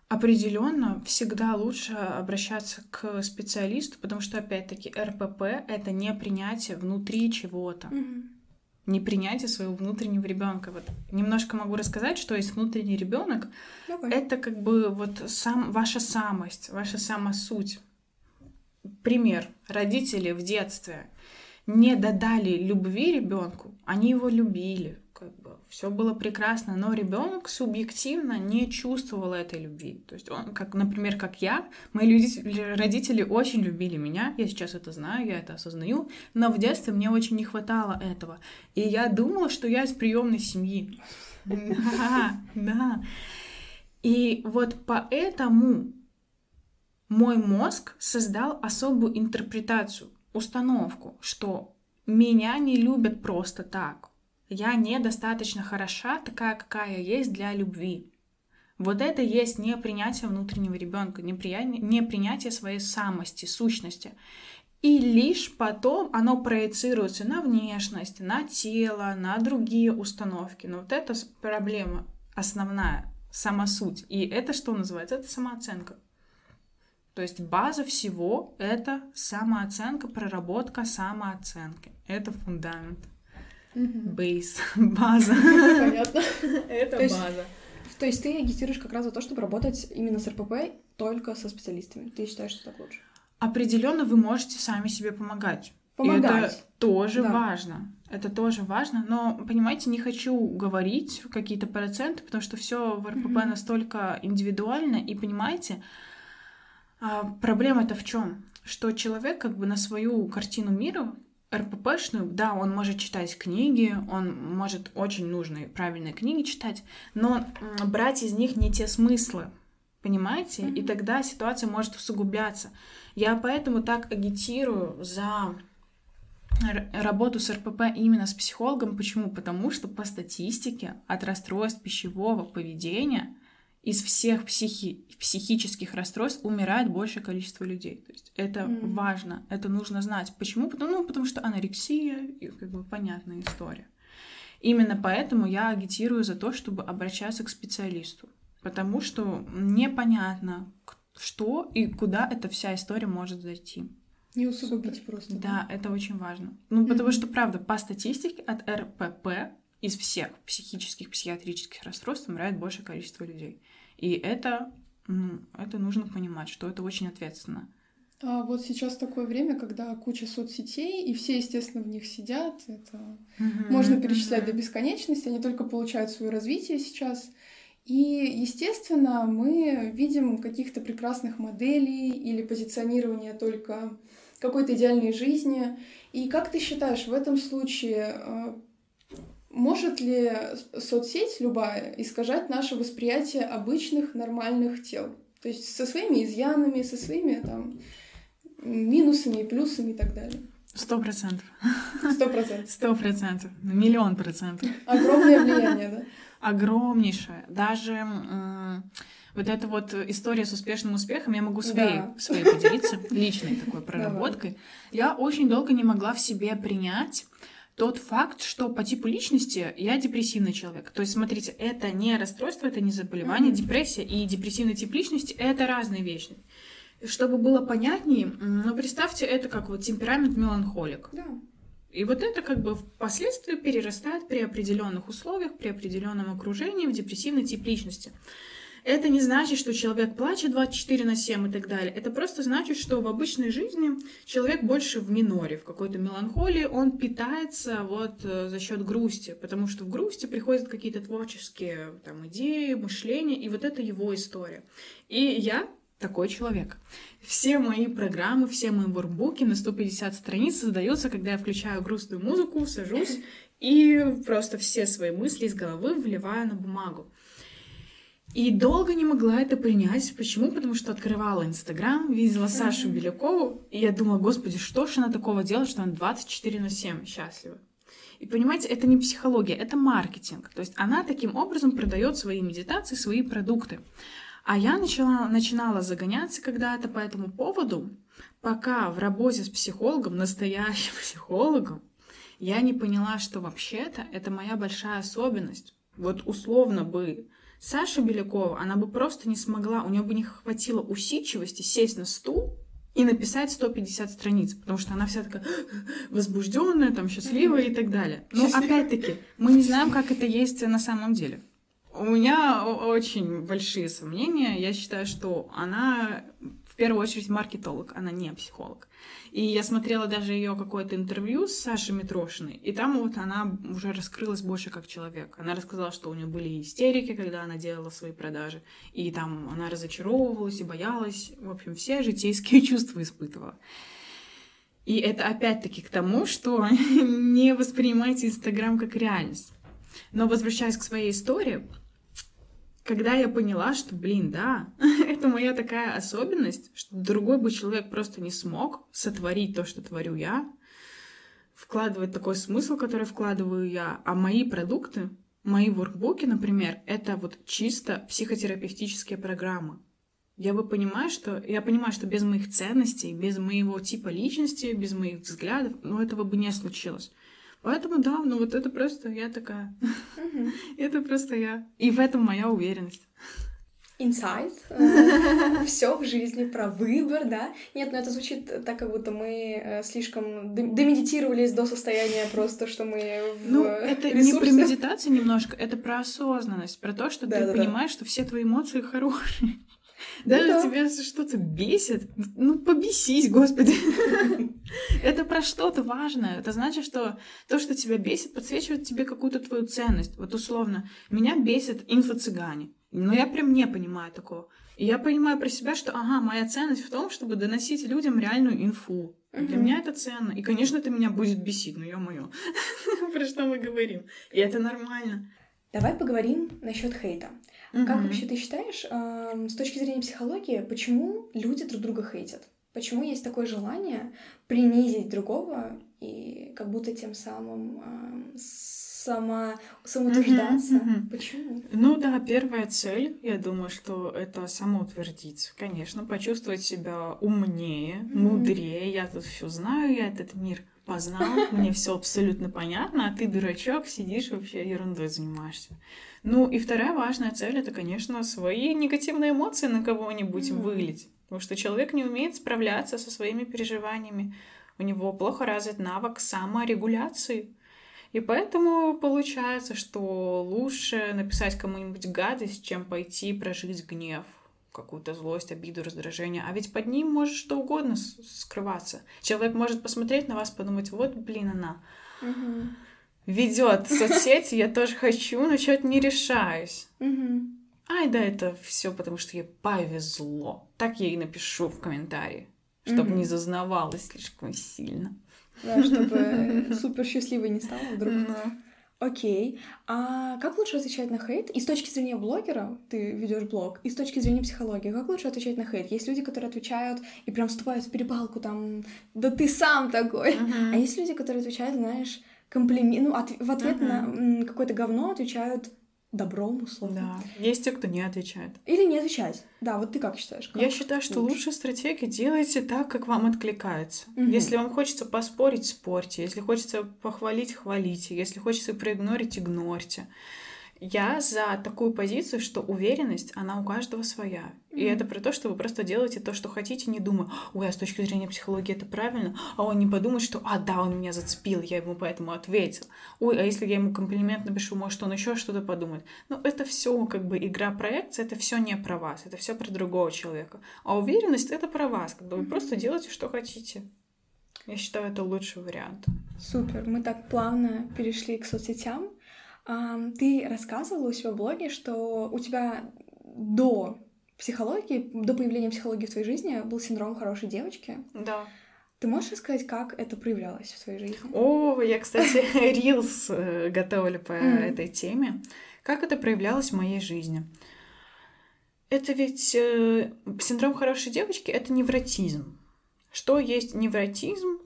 Speaker 2: Определенно, всегда лучше обращаться к специалисту, потому что, опять-таки, РПП — это не принятие внутри чего-то.
Speaker 1: Мгм.
Speaker 2: Не принятие своего внутреннего ребенка. Вот немножко могу рассказать, что есть внутренний ребенок.
Speaker 1: Давай.
Speaker 2: Это как бы вот сам ваша самость, ваша самосуть. Пример. Родители в детстве не додали любви ребенку, они его любили, все было прекрасно, но ребенок субъективно не чувствовал этой любви. То есть он, как, например, как я, мои люди- родители очень любили меня, я сейчас это знаю, я это осознаю, но в детстве мне очень не хватало этого, и я думала, что я из приемной семьи. Да, да. И вот поэтому мой мозг создал особую интерпретацию, установку, что меня не любят просто так. Я недостаточно хороша, такая, какая есть для любви. Вот это есть непринятие внутреннего ребенка, непринятие своей самости, сущности. И лишь потом оно проецируется на внешность, на тело, на другие установки. Но вот это проблема основная, самосуть. И это что называется? Это самооценка. То есть база всего — это самооценка, проработка самооценки. Это фундамент.
Speaker 3: Мгм.
Speaker 2: Бейс, база.
Speaker 3: Понятно.
Speaker 2: Это база.
Speaker 1: То есть ты агитируешь как раз за то, чтобы работать именно с РПП только со специалистами. Ты считаешь, что так лучше?
Speaker 2: Определенно вы можете сами себе помогать. И это
Speaker 1: Помогать.
Speaker 2: тоже
Speaker 1: Да.
Speaker 2: важно. Это тоже важно. Но, понимаете, не хочу говорить какие-то проценты, потому что все в РПП
Speaker 1: Мгм.
Speaker 2: настолько индивидуально. И понимаете, а, проблема-то в чем? Что человек как бы на свою картину мира РППшную, да, он может читать книги, он может очень нужные, правильные книги читать, но брать из них не те смыслы, понимаете? И
Speaker 1: Мгм.
Speaker 2: тогда ситуация может усугубляться. Я поэтому так агитирую за работу с РПП именно с психологом. Почему? Потому что по статистике от расстройств пищевого поведения из всех психи- психических расстройств умирает большее количество людей. То есть это
Speaker 1: Мгм.
Speaker 2: важно, это нужно знать. Почему? Потому, ну, потому что анорексия, как бы понятная история. Именно поэтому я агитирую за то, чтобы обращаться к специалисту. Потому что непонятно, что и куда эта вся история может зайти.
Speaker 3: Не усугубить просто.
Speaker 2: Да, это очень важно. Ну, потому
Speaker 3: Мгм.
Speaker 2: что, правда, по статистике от РПП из всех психических, психиатрических расстройств умирает большее количество людей. И это, ну, это нужно понимать, что это очень ответственно.
Speaker 3: А вот сейчас такое время, когда куча соцсетей, и все, естественно, в них сидят. Это можно перечислять до бесконечности, они только получают свое развитие сейчас. И, естественно, мы видим каких-то прекрасных моделей или позиционирование только какой-то идеальной жизни. И как ты считаешь, в этом случае э, может ли соцсеть любая искажать наше восприятие обычных нормальных тел? То есть со своими изъянами, со своими там минусами и плюсами и так далее.
Speaker 2: Сто процентов.
Speaker 3: Сто процентов.
Speaker 2: Сто процентов. Миллион процентов.
Speaker 3: Огромное влияние, да?
Speaker 2: огромнейшая. Даже вот эта вот история с успешным успехом, я могу своей,
Speaker 3: Да.
Speaker 2: своей поделиться, личной такой проработкой. Я очень долго не могла в себе принять тот факт, что по типу личности я депрессивный человек. То есть, смотрите, это не расстройство, это не заболевание,
Speaker 1: Мгм.
Speaker 2: депрессия и депрессивный тип личности — это разные вещи. Чтобы было понятнее, ну, представьте, это как вот темперамент меланхолик.
Speaker 1: Да.
Speaker 2: И вот это как бы впоследствии перерастает при определенных условиях, при определенном окружении в депрессивный тип личности. Это не значит, что человек плачет 24 на 7 и так далее. Это просто значит, что в обычной жизни человек больше в миноре, в какой-то меланхолии, он питается вот э, за счет грусти, потому что в грусти приходят какие-то творческие там, идеи, мышления, и вот это его история. И я такой человек. Все мои программы, все мои воркбуки на 150 страниц создаются, когда я включаю грустную музыку, сажусь и просто все свои мысли из головы вливаю на бумагу. И долго не могла это принять. Почему? Потому что открывала Инстаграм, видела Сашу. Белякову, и я думала, господи, что ж она такого делает, что она 24 на 7 счастлива. И понимаете, это не психология, это маркетинг. То есть она таким образом продает свои медитации, свои продукты. А я начала, начинала загоняться когда-то по этому поводу, пока в работе с психологом, настоящим психологом, я не поняла, что вообще-то это моя большая особенность. Вот условно бы Саша Белякова, она бы просто не смогла, у нее бы не хватило усидчивости сесть на стул и написать 150 страниц, потому что она вся такая возбужденная, там, счастливая и так далее. Но опять-таки, мы не знаем, как это есть на самом деле. У меня очень большие сомнения. Я считаю, что она в первую очередь маркетолог, она не психолог. И я смотрела даже ее какое-то интервью с Сашей Митрошиной, и там вот она уже раскрылась больше как человек. Она рассказала, что у нее были истерики, когда она делала свои продажи, и там она разочаровывалась и боялась. В общем, все житейские чувства испытывала. И это опять-таки к тому, что не воспринимайте Инстаграм как реальность. Но возвращаясь к своей истории, когда я поняла, что, блин, да, это моя такая особенность, что другой бы человек просто не смог сотворить то, что творю я, вкладывать такой смысл, который вкладываю я, а мои продукты, мои воркбуки, например, это вот чисто психотерапевтические программы. Я бы понимаю, что я понимаю, что без моих ценностей, без моего типа личности, без моих взглядов, ну этого бы не случилось. Поэтому да, ну вот это просто я такая. это просто я. И в этом моя уверенность.
Speaker 1: Инсайт. Все в жизни про выбор, да? Нет, ну это звучит так, как будто мы э, слишком демедитировались до состояния просто, что мы в
Speaker 2: Ну, это не про медитацию немножко, это про осознанность, про то, что ты понимаешь, что все твои эмоции хорошие. Даже ну, да. тебя что-то бесит, ну побесись, господи. Это про что-то важное. Это значит, что то, что тебя бесит, подсвечивает тебе какую-то твою ценность. Вот условно, меня бесит инфо-цыгане. Но я прям не понимаю такого. И я понимаю про себя, что, ага, моя ценность в том, чтобы доносить людям реальную инфу. Угу. Для меня это ценно. И, конечно, это меня будет бесить, но ё-моё. Про что мы говорим? И это нормально.
Speaker 1: Давай поговорим насчет хейта. Угу. Как вообще ты считаешь, э, с точки зрения психологии, почему люди друг друга хейтят? Почему есть такое желание принизить другого и как будто тем самым э, сама самоутверждаться? Угу. Почему?
Speaker 2: Ну да, первая цель, я думаю, что это самоутвердиться, конечно, почувствовать себя умнее, угу. мудрее. Я тут все знаю, я этот мир познал, мне все абсолютно понятно, а ты, дурачок, сидишь вообще ерундой занимаешься. Ну и вторая важная цель это, конечно, свои негативные эмоции на кого-нибудь mm-hmm. вылить. Потому что человек не умеет справляться со своими переживаниями. У него плохо развит навык саморегуляции. И поэтому получается, что лучше написать кому-нибудь гадость, чем пойти прожить гнев, какую-то злость, обиду, раздражение. А ведь под ним может что угодно скрываться. Человек может посмотреть на вас, подумать, вот, блин, она угу. ведет соцсети, я тоже хочу, но что-то не решаюсь.
Speaker 1: Угу.
Speaker 2: Ай, да, это все потому, что ей повезло. Так я и напишу в комментарии, чтобы угу. не зазнавалась слишком сильно.
Speaker 1: Да, чтобы супер счастливой не стала вдруг. Окей. А как лучше отвечать на хейт? И с точки зрения блогера, ты ведешь блог, и с точки зрения психологии, как лучше отвечать на хейт? Есть люди, которые отвечают и прям вступают в перепалку, там, да ты сам такой. Uh-huh. А есть люди, которые отвечают, знаешь, комплимент, ну, от, в ответ uh-huh. на какое-то говно отвечают добром, условно.
Speaker 2: Да. Есть те, кто не отвечает.
Speaker 1: Или не отвечать. Да, вот ты как считаешь? Как
Speaker 2: Я считаю, что лучше? лучшая стратегия делайте так, как вам откликается. Угу. Если вам хочется поспорить, спорьте. Если хочется похвалить, хвалите. Если хочется проигнорить, игнорьте. Я за такую позицию, что уверенность, она у каждого своя. Mm-hmm. И это про то, что вы просто делаете то, что хотите, не думая, ой, а с точки зрения психологии это правильно, а он не подумает, что, а, да, он меня зацепил, я ему поэтому ответил. Ой, а если я ему комплимент напишу, может, он еще что-то подумает. Ну, это все как бы игра проекция, это все не про вас, это все про другого человека. А уверенность это про вас, когда вы mm-hmm. просто делаете, что хотите. Я считаю, это лучший вариант.
Speaker 1: Супер. Мы так плавно перешли к соцсетям. Ты рассказывала у себя в блоге, что у тебя до психологии, до появления психологии в твоей жизни был синдром хорошей девочки.
Speaker 2: Да.
Speaker 1: Ты можешь рассказать, как это проявлялось в твоей жизни?
Speaker 2: О, я, кстати, рилс э, готовлю по этой теме. Как это проявлялось в моей жизни? Это ведь э, синдром хорошей девочки — это невротизм. Что есть невротизм?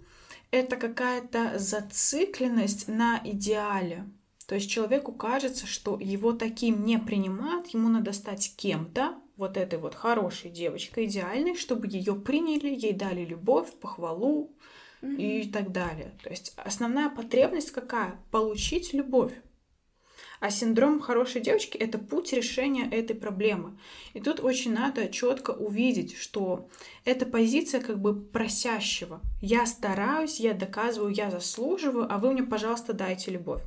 Speaker 2: Это какая-то зацикленность на идеале. То есть человеку кажется, что его таким не принимают, ему надо стать кем-то, вот этой вот хорошей девочкой, идеальной, чтобы ее приняли, ей дали любовь, похвалу, и так далее. То есть основная потребность какая? Получить любовь. А синдром хорошей девочки — это путь решения этой проблемы. И тут очень надо четко увидеть, что это позиция как бы просящего. Я стараюсь, я доказываю, я заслуживаю, а вы мне, пожалуйста, дайте любовь.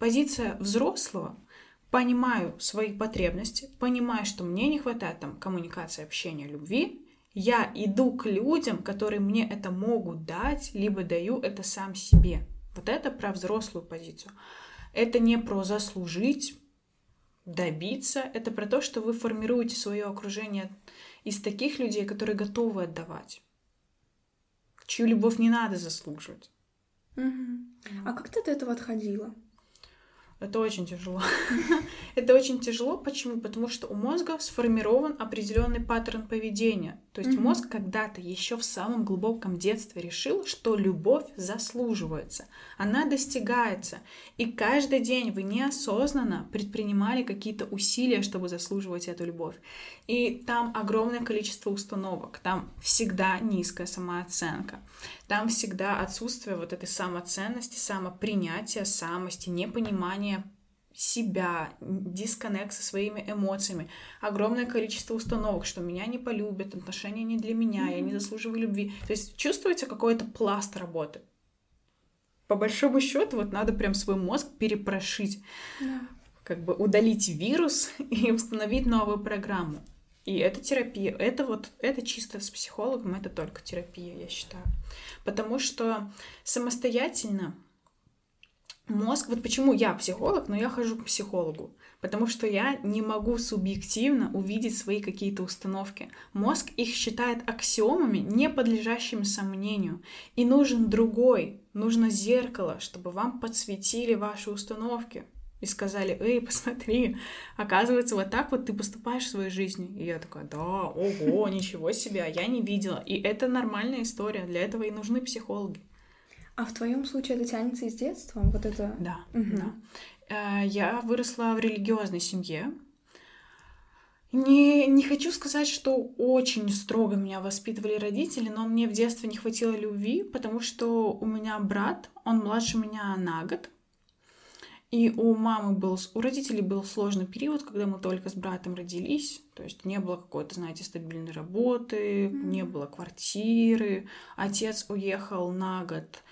Speaker 2: Позиция взрослого — понимаю свои потребности, понимаю, что мне не хватает там коммуникации, общения, любви, я иду к людям, которые мне это могут дать, либо даю это сам себе. Вот это про взрослую позицию. Это не про заслужить, добиться, это про то, что вы формируете свое окружение из таких людей, которые готовы отдавать, чью любовь не надо заслуживать.
Speaker 1: Угу. А как ты от этого отходила?
Speaker 2: Это очень тяжело. Это очень тяжело. Почему? Потому что у мозга сформирован определенный паттерн поведения. То есть мозг когда-то еще в самом глубоком детстве решил, что любовь заслуживается, она достигается. И каждый день вы неосознанно предпринимали какие-то усилия, чтобы заслуживать эту любовь. И там огромное количество установок, там всегда низкая самооценка, там всегда отсутствие вот этой самоценности, самопринятия, самости, непонимания себя, дисконнект со своими эмоциями, огромное количество установок, что меня не полюбят, отношения не для меня, mm-hmm. я не заслуживаю любви. То есть чувствуете какой-то пласт работы. По большому счету, вот надо прям свой мозг перепрошить, yeah. как бы удалить вирус и установить новую программу. И это терапия, это вот, это чисто с психологом, это только терапия, я считаю. Потому что самостоятельно мозг, вот почему я психолог, но я хожу к психологу, потому что я не могу субъективно увидеть свои какие-то установки. Мозг их считает аксиомами, не подлежащими сомнению. И нужен другой, нужно зеркало, чтобы вам подсветили ваши установки и сказали, эй, посмотри, оказывается, вот так вот ты поступаешь в своей жизни. И я такая, да, ого, ничего себе, а я не видела. И это нормальная история, для этого и нужны психологи.
Speaker 1: А в твоем случае это тянется из детства? Вот это...
Speaker 2: Да, угу. да. Э, я выросла в религиозной семье. Не, не хочу сказать, что очень строго меня воспитывали родители, но мне в детстве не хватило любви, потому что у меня брат, он младше меня на год, и у мамы был, у родителей был сложный период, когда мы только с братом родились. То есть не было какой-то, знаете, стабильной работы, mm-hmm. не было квартиры. Отец уехал на год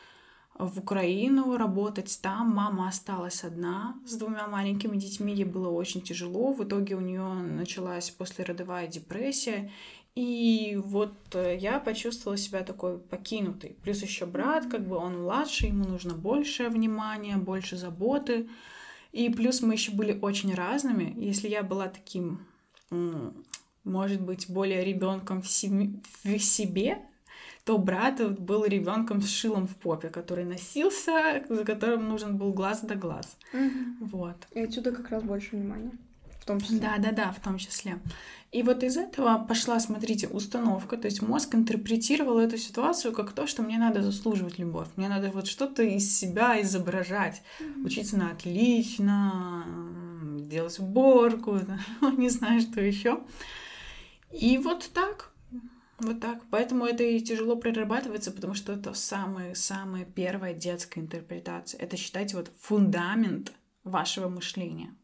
Speaker 2: в Украину работать там. Мама осталась одна с двумя маленькими детьми. Ей было очень тяжело. В итоге у нее началась послеродовая депрессия. И вот э, я почувствовала себя такой покинутой. Плюс еще брат, как бы он младший, ему нужно больше внимания, больше заботы. И плюс мы еще были очень разными. Если я была таким, может быть, более ребенком в, в себе, то брат был ребенком с шилом в попе, который носился, за которым нужен был глаз да глаз. Угу. Вот.
Speaker 1: И отсюда как раз больше внимания том числе.
Speaker 2: Да, да, да, в том числе. И вот из этого пошла, смотрите, установка, то есть мозг интерпретировал эту ситуацию как то, что мне надо заслуживать любовь, мне надо вот что-то из себя изображать, mm-hmm. учиться на отлично, делать уборку, не знаю, что еще. И вот так, вот так. Поэтому это и тяжело прорабатывается, потому что это самая-самая первая детская интерпретация. Это, считайте, вот фундамент вашего мышления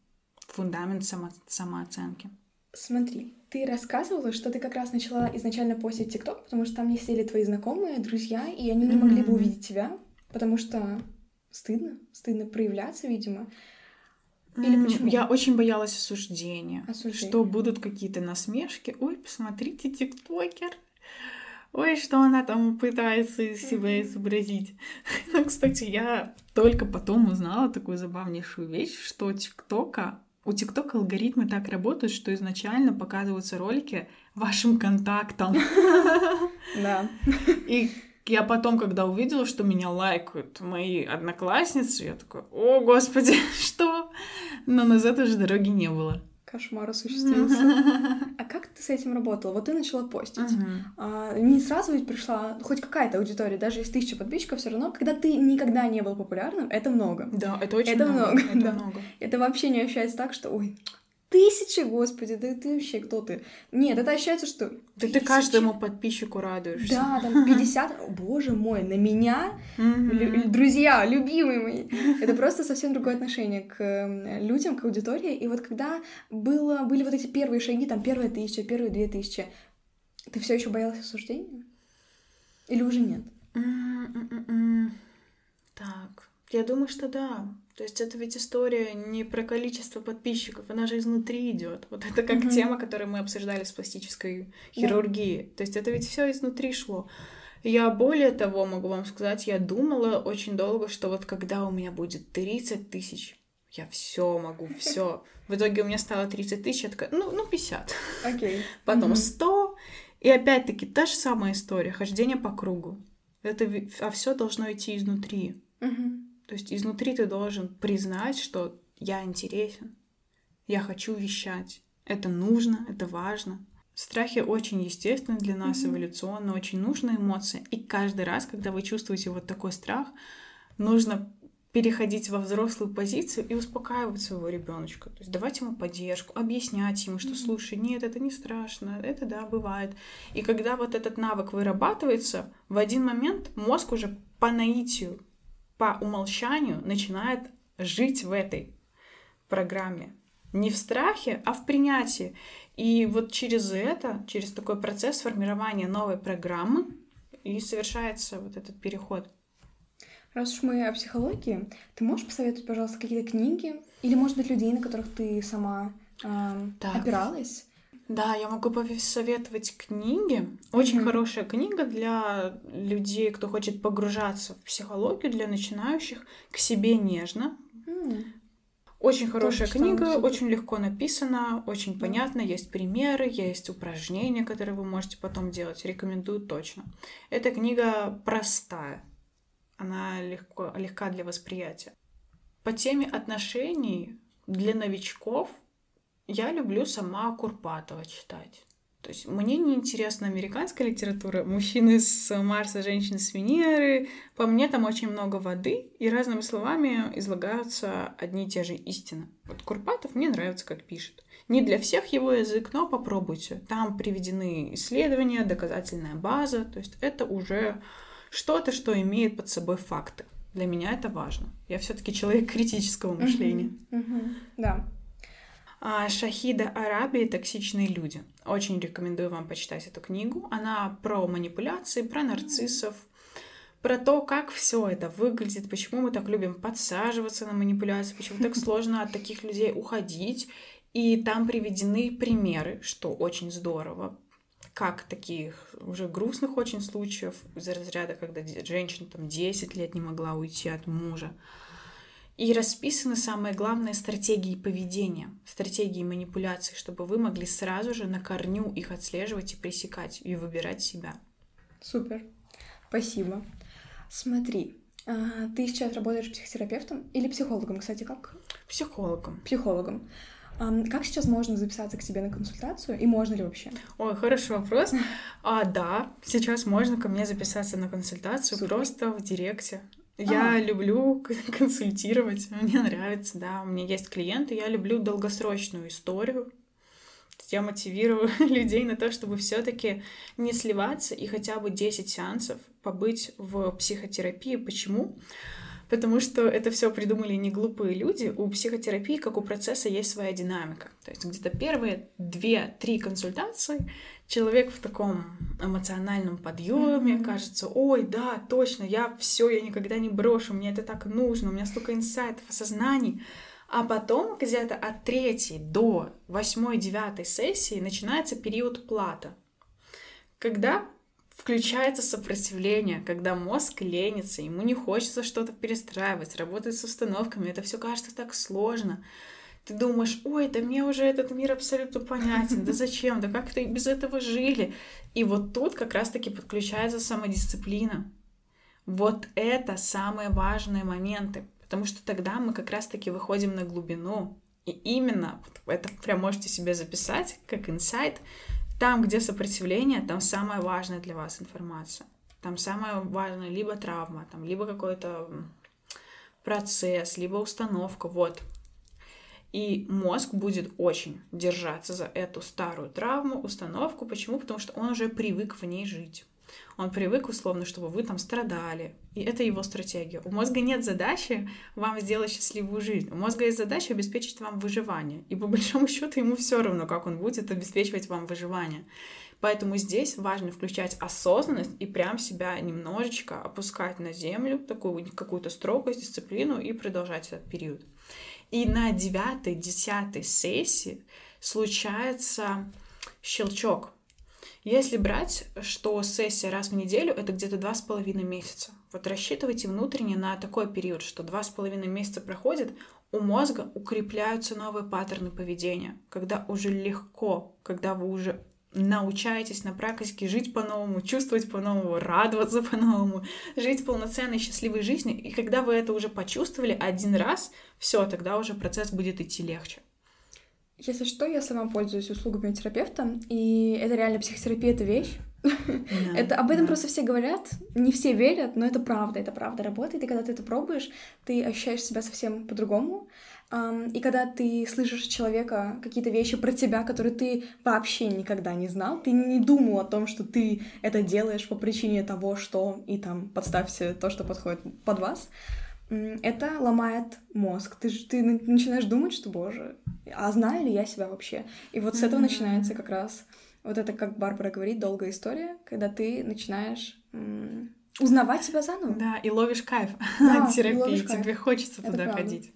Speaker 2: фундамент само самооценки.
Speaker 1: Смотри, ты рассказывала, что ты как раз начала изначально постить ТикТок, потому что там не сидели твои знакомые, друзья, и они не могли бы увидеть тебя, потому что стыдно, стыдно проявляться, видимо.
Speaker 2: Или почему? Я очень боялась осуждения, осуждения. что будут какие-то насмешки. Ой, посмотрите, тиктокер. Ой, что она там пытается из себя изобразить. Ну, кстати, я только потом узнала такую забавнейшую вещь, что ТикТока у ТикТок алгоритмы так работают, что изначально показываются ролики вашим контактам.
Speaker 1: Да.
Speaker 2: И я потом, когда увидела, что меня лайкают мои одноклассницы, я такая, о, господи, что? Но назад уже дороги не было
Speaker 1: кошмар осуществился. А как ты с этим работала? Вот ты начала постить. А, не сразу ведь пришла хоть какая-то аудитория, даже если тысяча подписчиков, все равно, когда ты никогда не был популярным, это много.
Speaker 2: Да, это очень это много. много.
Speaker 1: Это да. много. Это вообще не ощущается так, что, ой, Тысячи, господи, да ты вообще кто ты? Нет, это ощущается, что...
Speaker 2: Да ты каждому подписчику радуешься.
Speaker 1: Да, там 50... О, боже мой, на меня, лю- друзья, любимые мои. Это просто совсем другое отношение к э, людям, к аудитории. И вот когда было, были вот эти первые шаги, там первая тысяча, первые две тысячи, ты все еще боялась осуждения? Или уже нет?
Speaker 2: Так, я думаю, что да. То есть это ведь история не про количество подписчиков, она же изнутри идет. Вот это как
Speaker 1: Мгм.
Speaker 2: тема, которую мы обсуждали с пластической хирургией. То есть это ведь все изнутри шло. Я более того могу вам сказать, я думала очень долго, что вот когда у меня будет 30 тысяч, я все могу, все. В итоге у меня стало 30 тысяч, я такая, ну, ну 50.
Speaker 1: Окей.
Speaker 2: Потом
Speaker 1: Мгм.
Speaker 2: 100. И опять-таки та же самая история, хождение по кругу. Это, а все должно идти изнутри.
Speaker 1: Мгм.
Speaker 2: То есть изнутри ты должен признать, что я интересен, я хочу вещать, это нужно, это важно. Страхи очень естественны для нас,
Speaker 1: Мгм.
Speaker 2: эволюционно, очень нужная эмоция. И каждый раз, когда вы чувствуете вот такой страх, нужно переходить во взрослую позицию и успокаивать своего ребеночка. То есть давать ему поддержку, объяснять ему, что
Speaker 1: Мгм.
Speaker 2: слушай, нет, это не страшно, это да, бывает. И когда вот этот навык вырабатывается, в один момент мозг уже по наитию, по умолчанию начинает жить в этой программе. Не в страхе, а в принятии. И вот через это, через такой процесс формирования новой программы и совершается вот этот переход.
Speaker 1: Раз уж мы о психологии, ты можешь посоветовать, пожалуйста, какие-то книги? Или, может быть, людей, на которых ты сама эм,
Speaker 2: Так.
Speaker 1: опиралась?
Speaker 2: Да, я могу посоветовать книги. Очень
Speaker 1: Мгм.
Speaker 2: хорошая книга для людей, кто хочет погружаться в психологию, для начинающих. К себе нежно.
Speaker 1: М,
Speaker 2: Очень хорошая
Speaker 1: читала,
Speaker 2: книга, очень легко написана, очень
Speaker 1: Да.
Speaker 2: понятно, есть примеры, есть упражнения, которые вы можете потом делать. Рекомендую точно. Эта книга простая, она легко, легка для восприятия. По теме отношений для новичков я люблю сама Курпатова читать. То есть мне не интересна американская литература, мужчины с Марса, женщины с Венеры. По мне там очень много воды, и разными словами излагаются одни и те же истины. Вот Курпатов мне нравится, как пишет. Не для всех его язык, но попробуйте. Там приведены исследования, доказательная база. То есть это уже что-то, что имеет под собой факты. Для меня это важно. Я все-таки человек критического мышления.
Speaker 1: мгм, мгм, Да.
Speaker 2: А, Шахида Араби «Токсичные люди». Очень рекомендую вам почитать эту книгу. Она про манипуляции, про нарциссов, про то, как все это выглядит, почему мы так любим подсаживаться на манипуляции, почему так сложно от таких людей уходить. И там приведены примеры, что очень здорово, как таких уже грустных очень случаев из разряда, когда женщина там 10 лет не могла уйти от мужа. И расписаны самые главные стратегии поведения, стратегии манипуляции, чтобы вы могли сразу же на корню их отслеживать и пресекать, и выбирать себя.
Speaker 1: Супер. Спасибо. Смотри, а, ты сейчас работаешь психотерапевтом или психологом, кстати, как?
Speaker 2: Психологом.
Speaker 1: Психологом. Как сейчас можно записаться к тебе на консультацию и можно ли вообще?
Speaker 2: Ой, хороший вопрос. А, да, сейчас можно ко мне записаться на консультацию
Speaker 1: Супер.
Speaker 2: просто в директе. Я
Speaker 1: А.
Speaker 2: люблю консультировать, мне нравится, да. У меня есть клиенты, я люблю долгосрочную историю. Я мотивирую людей на то, чтобы все-таки не сливаться и хотя бы 10 сеансов побыть в психотерапии. Почему? Потому что это все придумали не глупые люди. У психотерапии, как у процесса, есть своя динамика. То есть где-то первые две-три консультации человек в таком эмоциональном подъеме,
Speaker 1: Мгм.
Speaker 2: кажется, ой, да, точно, я все, я никогда не брошу, мне это так нужно, у меня столько инсайтов, осознаний. А потом где-то от третьей до восьмой, девятой сессии начинается период плата, когда включается сопротивление, когда мозг ленится, ему не хочется что-то перестраивать, работать с установками, это все кажется так сложно. Ты думаешь, ой, да мне уже этот мир абсолютно понятен, да зачем, да как ты без этого жили? И вот тут как раз-таки подключается самодисциплина. Вот это самые важные моменты, потому что тогда мы как раз-таки выходим на глубину. И именно, это прям можете себе записать, как инсайт, там, где сопротивление, там самая важная для вас информация. Там самое важное либо травма, там, либо какой-то процесс, либо установка, вот. И мозг будет очень держаться за эту старую травму, установку. Почему? Потому что он уже привык в ней жить. Он привык условно, чтобы вы там страдали. И это его стратегия. У мозга нет задачи вам сделать счастливую жизнь. У мозга есть задача обеспечить вам выживание. И по большому счету ему все равно, как он будет обеспечивать вам выживание. Поэтому здесь важно включать осознанность и прям себя немножечко опускать на землю, такую какую-то строгость, дисциплину и продолжать этот период. И на девятой, десятой сессии случается щелчок. Если брать, что сессия раз в неделю, это где-то два с половиной месяца. Вот рассчитывайте внутренне на такой период, что два с половиной месяца проходит, у мозга укрепляются новые паттерны поведения, когда уже легко, когда вы уже научаетесь на практике жить по-новому, чувствовать по-новому, радоваться по-новому, жить полноценной, счастливой жизнью. И когда вы это уже почувствовали один раз, все, тогда уже процесс будет идти легче.
Speaker 1: Если что, я сама пользуюсь услугами терапевта, и это реально психотерапия — это вещь. Yeah, это об этом yeah. просто все говорят, не все верят, но это правда, это правда работает, и когда ты это пробуешь, ты ощущаешь себя совсем по-другому, и когда ты слышишь человека какие-то вещи про тебя, которые ты вообще никогда не знал, ты не думал о том, что ты это делаешь по причине того, что, и там подставьте то, что подходит под вас, это ломает мозг. Ты, ты начинаешь думать, что, боже, а знаю ли я себя вообще? И вот с этого начинается как раз вот это, как Барбара говорит, долгая история, когда ты начинаешь узнавать себя заново.
Speaker 2: Да, и ловишь кайф да, от терапии, тебе кайф. хочется это туда правда. ходить.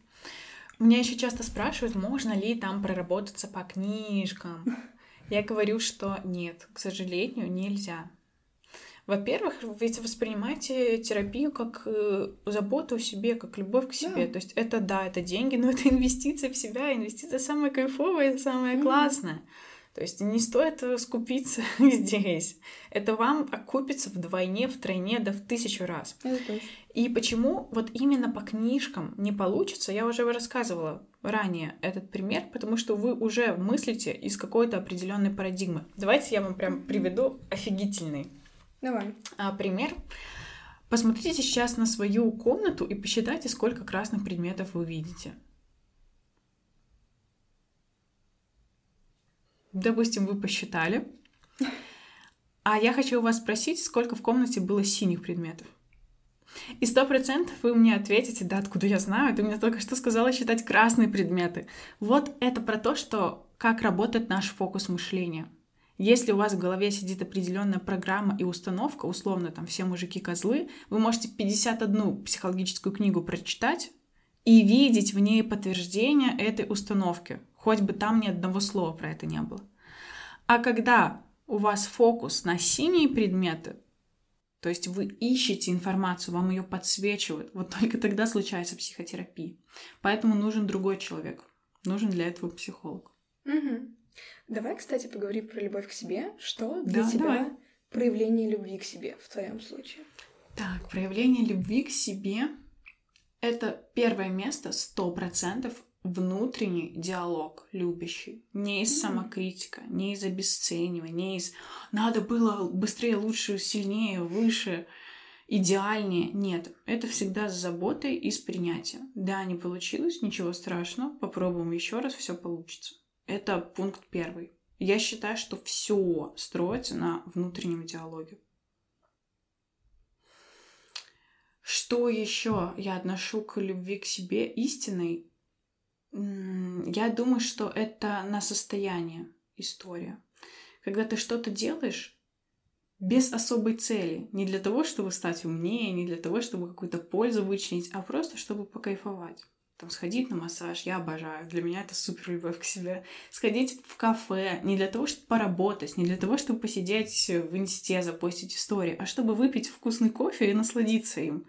Speaker 2: Меня еще часто спрашивают, можно ли там проработаться по книжкам. Я говорю, что нет, к сожалению, нельзя. Во-первых, ведь воспринимайте терапию как э, заботу о себе, как любовь к себе. Да. То есть это да, это деньги, но это инвестиция в себя, инвестиция самая кайфовая, самая mm-hmm. классная. То есть не стоит э, скупиться здесь. Это вам окупится вдвойне, втройне, да в тысячу раз. И почему вот именно по книжкам не получится, я уже рассказывала ранее этот пример, потому что вы уже мыслите из какой-то определенной парадигмы. Давайте я вам прям приведу офигительный
Speaker 1: Давай.
Speaker 2: А, пример. Посмотрите сейчас на свою комнату и посчитайте, сколько красных предметов вы видите. Допустим, вы посчитали. А я хочу у вас спросить, сколько в комнате было синих предметов. И сто процентов вы мне ответите, да, откуда я знаю, ты мне только что сказала считать красные предметы. Вот это про то, что как работает наш фокус мышления. Если у вас в голове сидит определенная программа и установка, условно, там, все мужики козлы, вы можете 51 психологическую книгу прочитать и видеть в ней подтверждение этой установки, хоть бы там ни одного слова про это не было. А когда у вас фокус на синие предметы, то есть вы ищете информацию, вам ее подсвечивают, вот только тогда случается психотерапия. Поэтому нужен другой человек, нужен для этого психолог.
Speaker 1: Угу. Давай, кстати, поговорим про любовь к себе. Что для да, тебя давай. проявление любви к себе в твоем случае?
Speaker 2: Так, проявление любви к себе это первое место сто процентов внутренний диалог любящий, не из самокритика, не из обесценивания, не из надо было быстрее, лучше, сильнее, выше, идеальнее. Нет, это всегда с заботой и с принятием. Да, не получилось, ничего страшного, попробуем еще раз, все получится. Это пункт первый. Я считаю, что все строится на внутреннем диалоге. Что еще я отношу к любви к себе истинной? Я думаю, что это на состояние история. Когда ты что-то делаешь без особой цели, не для того, чтобы стать умнее, не для того, чтобы какую-то пользу вычленить, а просто чтобы покайфовать. Там, сходить на массаж, я обожаю. Для меня это супер любовь к себе. Сходить в кафе не для того, чтобы поработать, не для того, чтобы посидеть в инсте, запостить истории, а чтобы выпить вкусный кофе и насладиться им.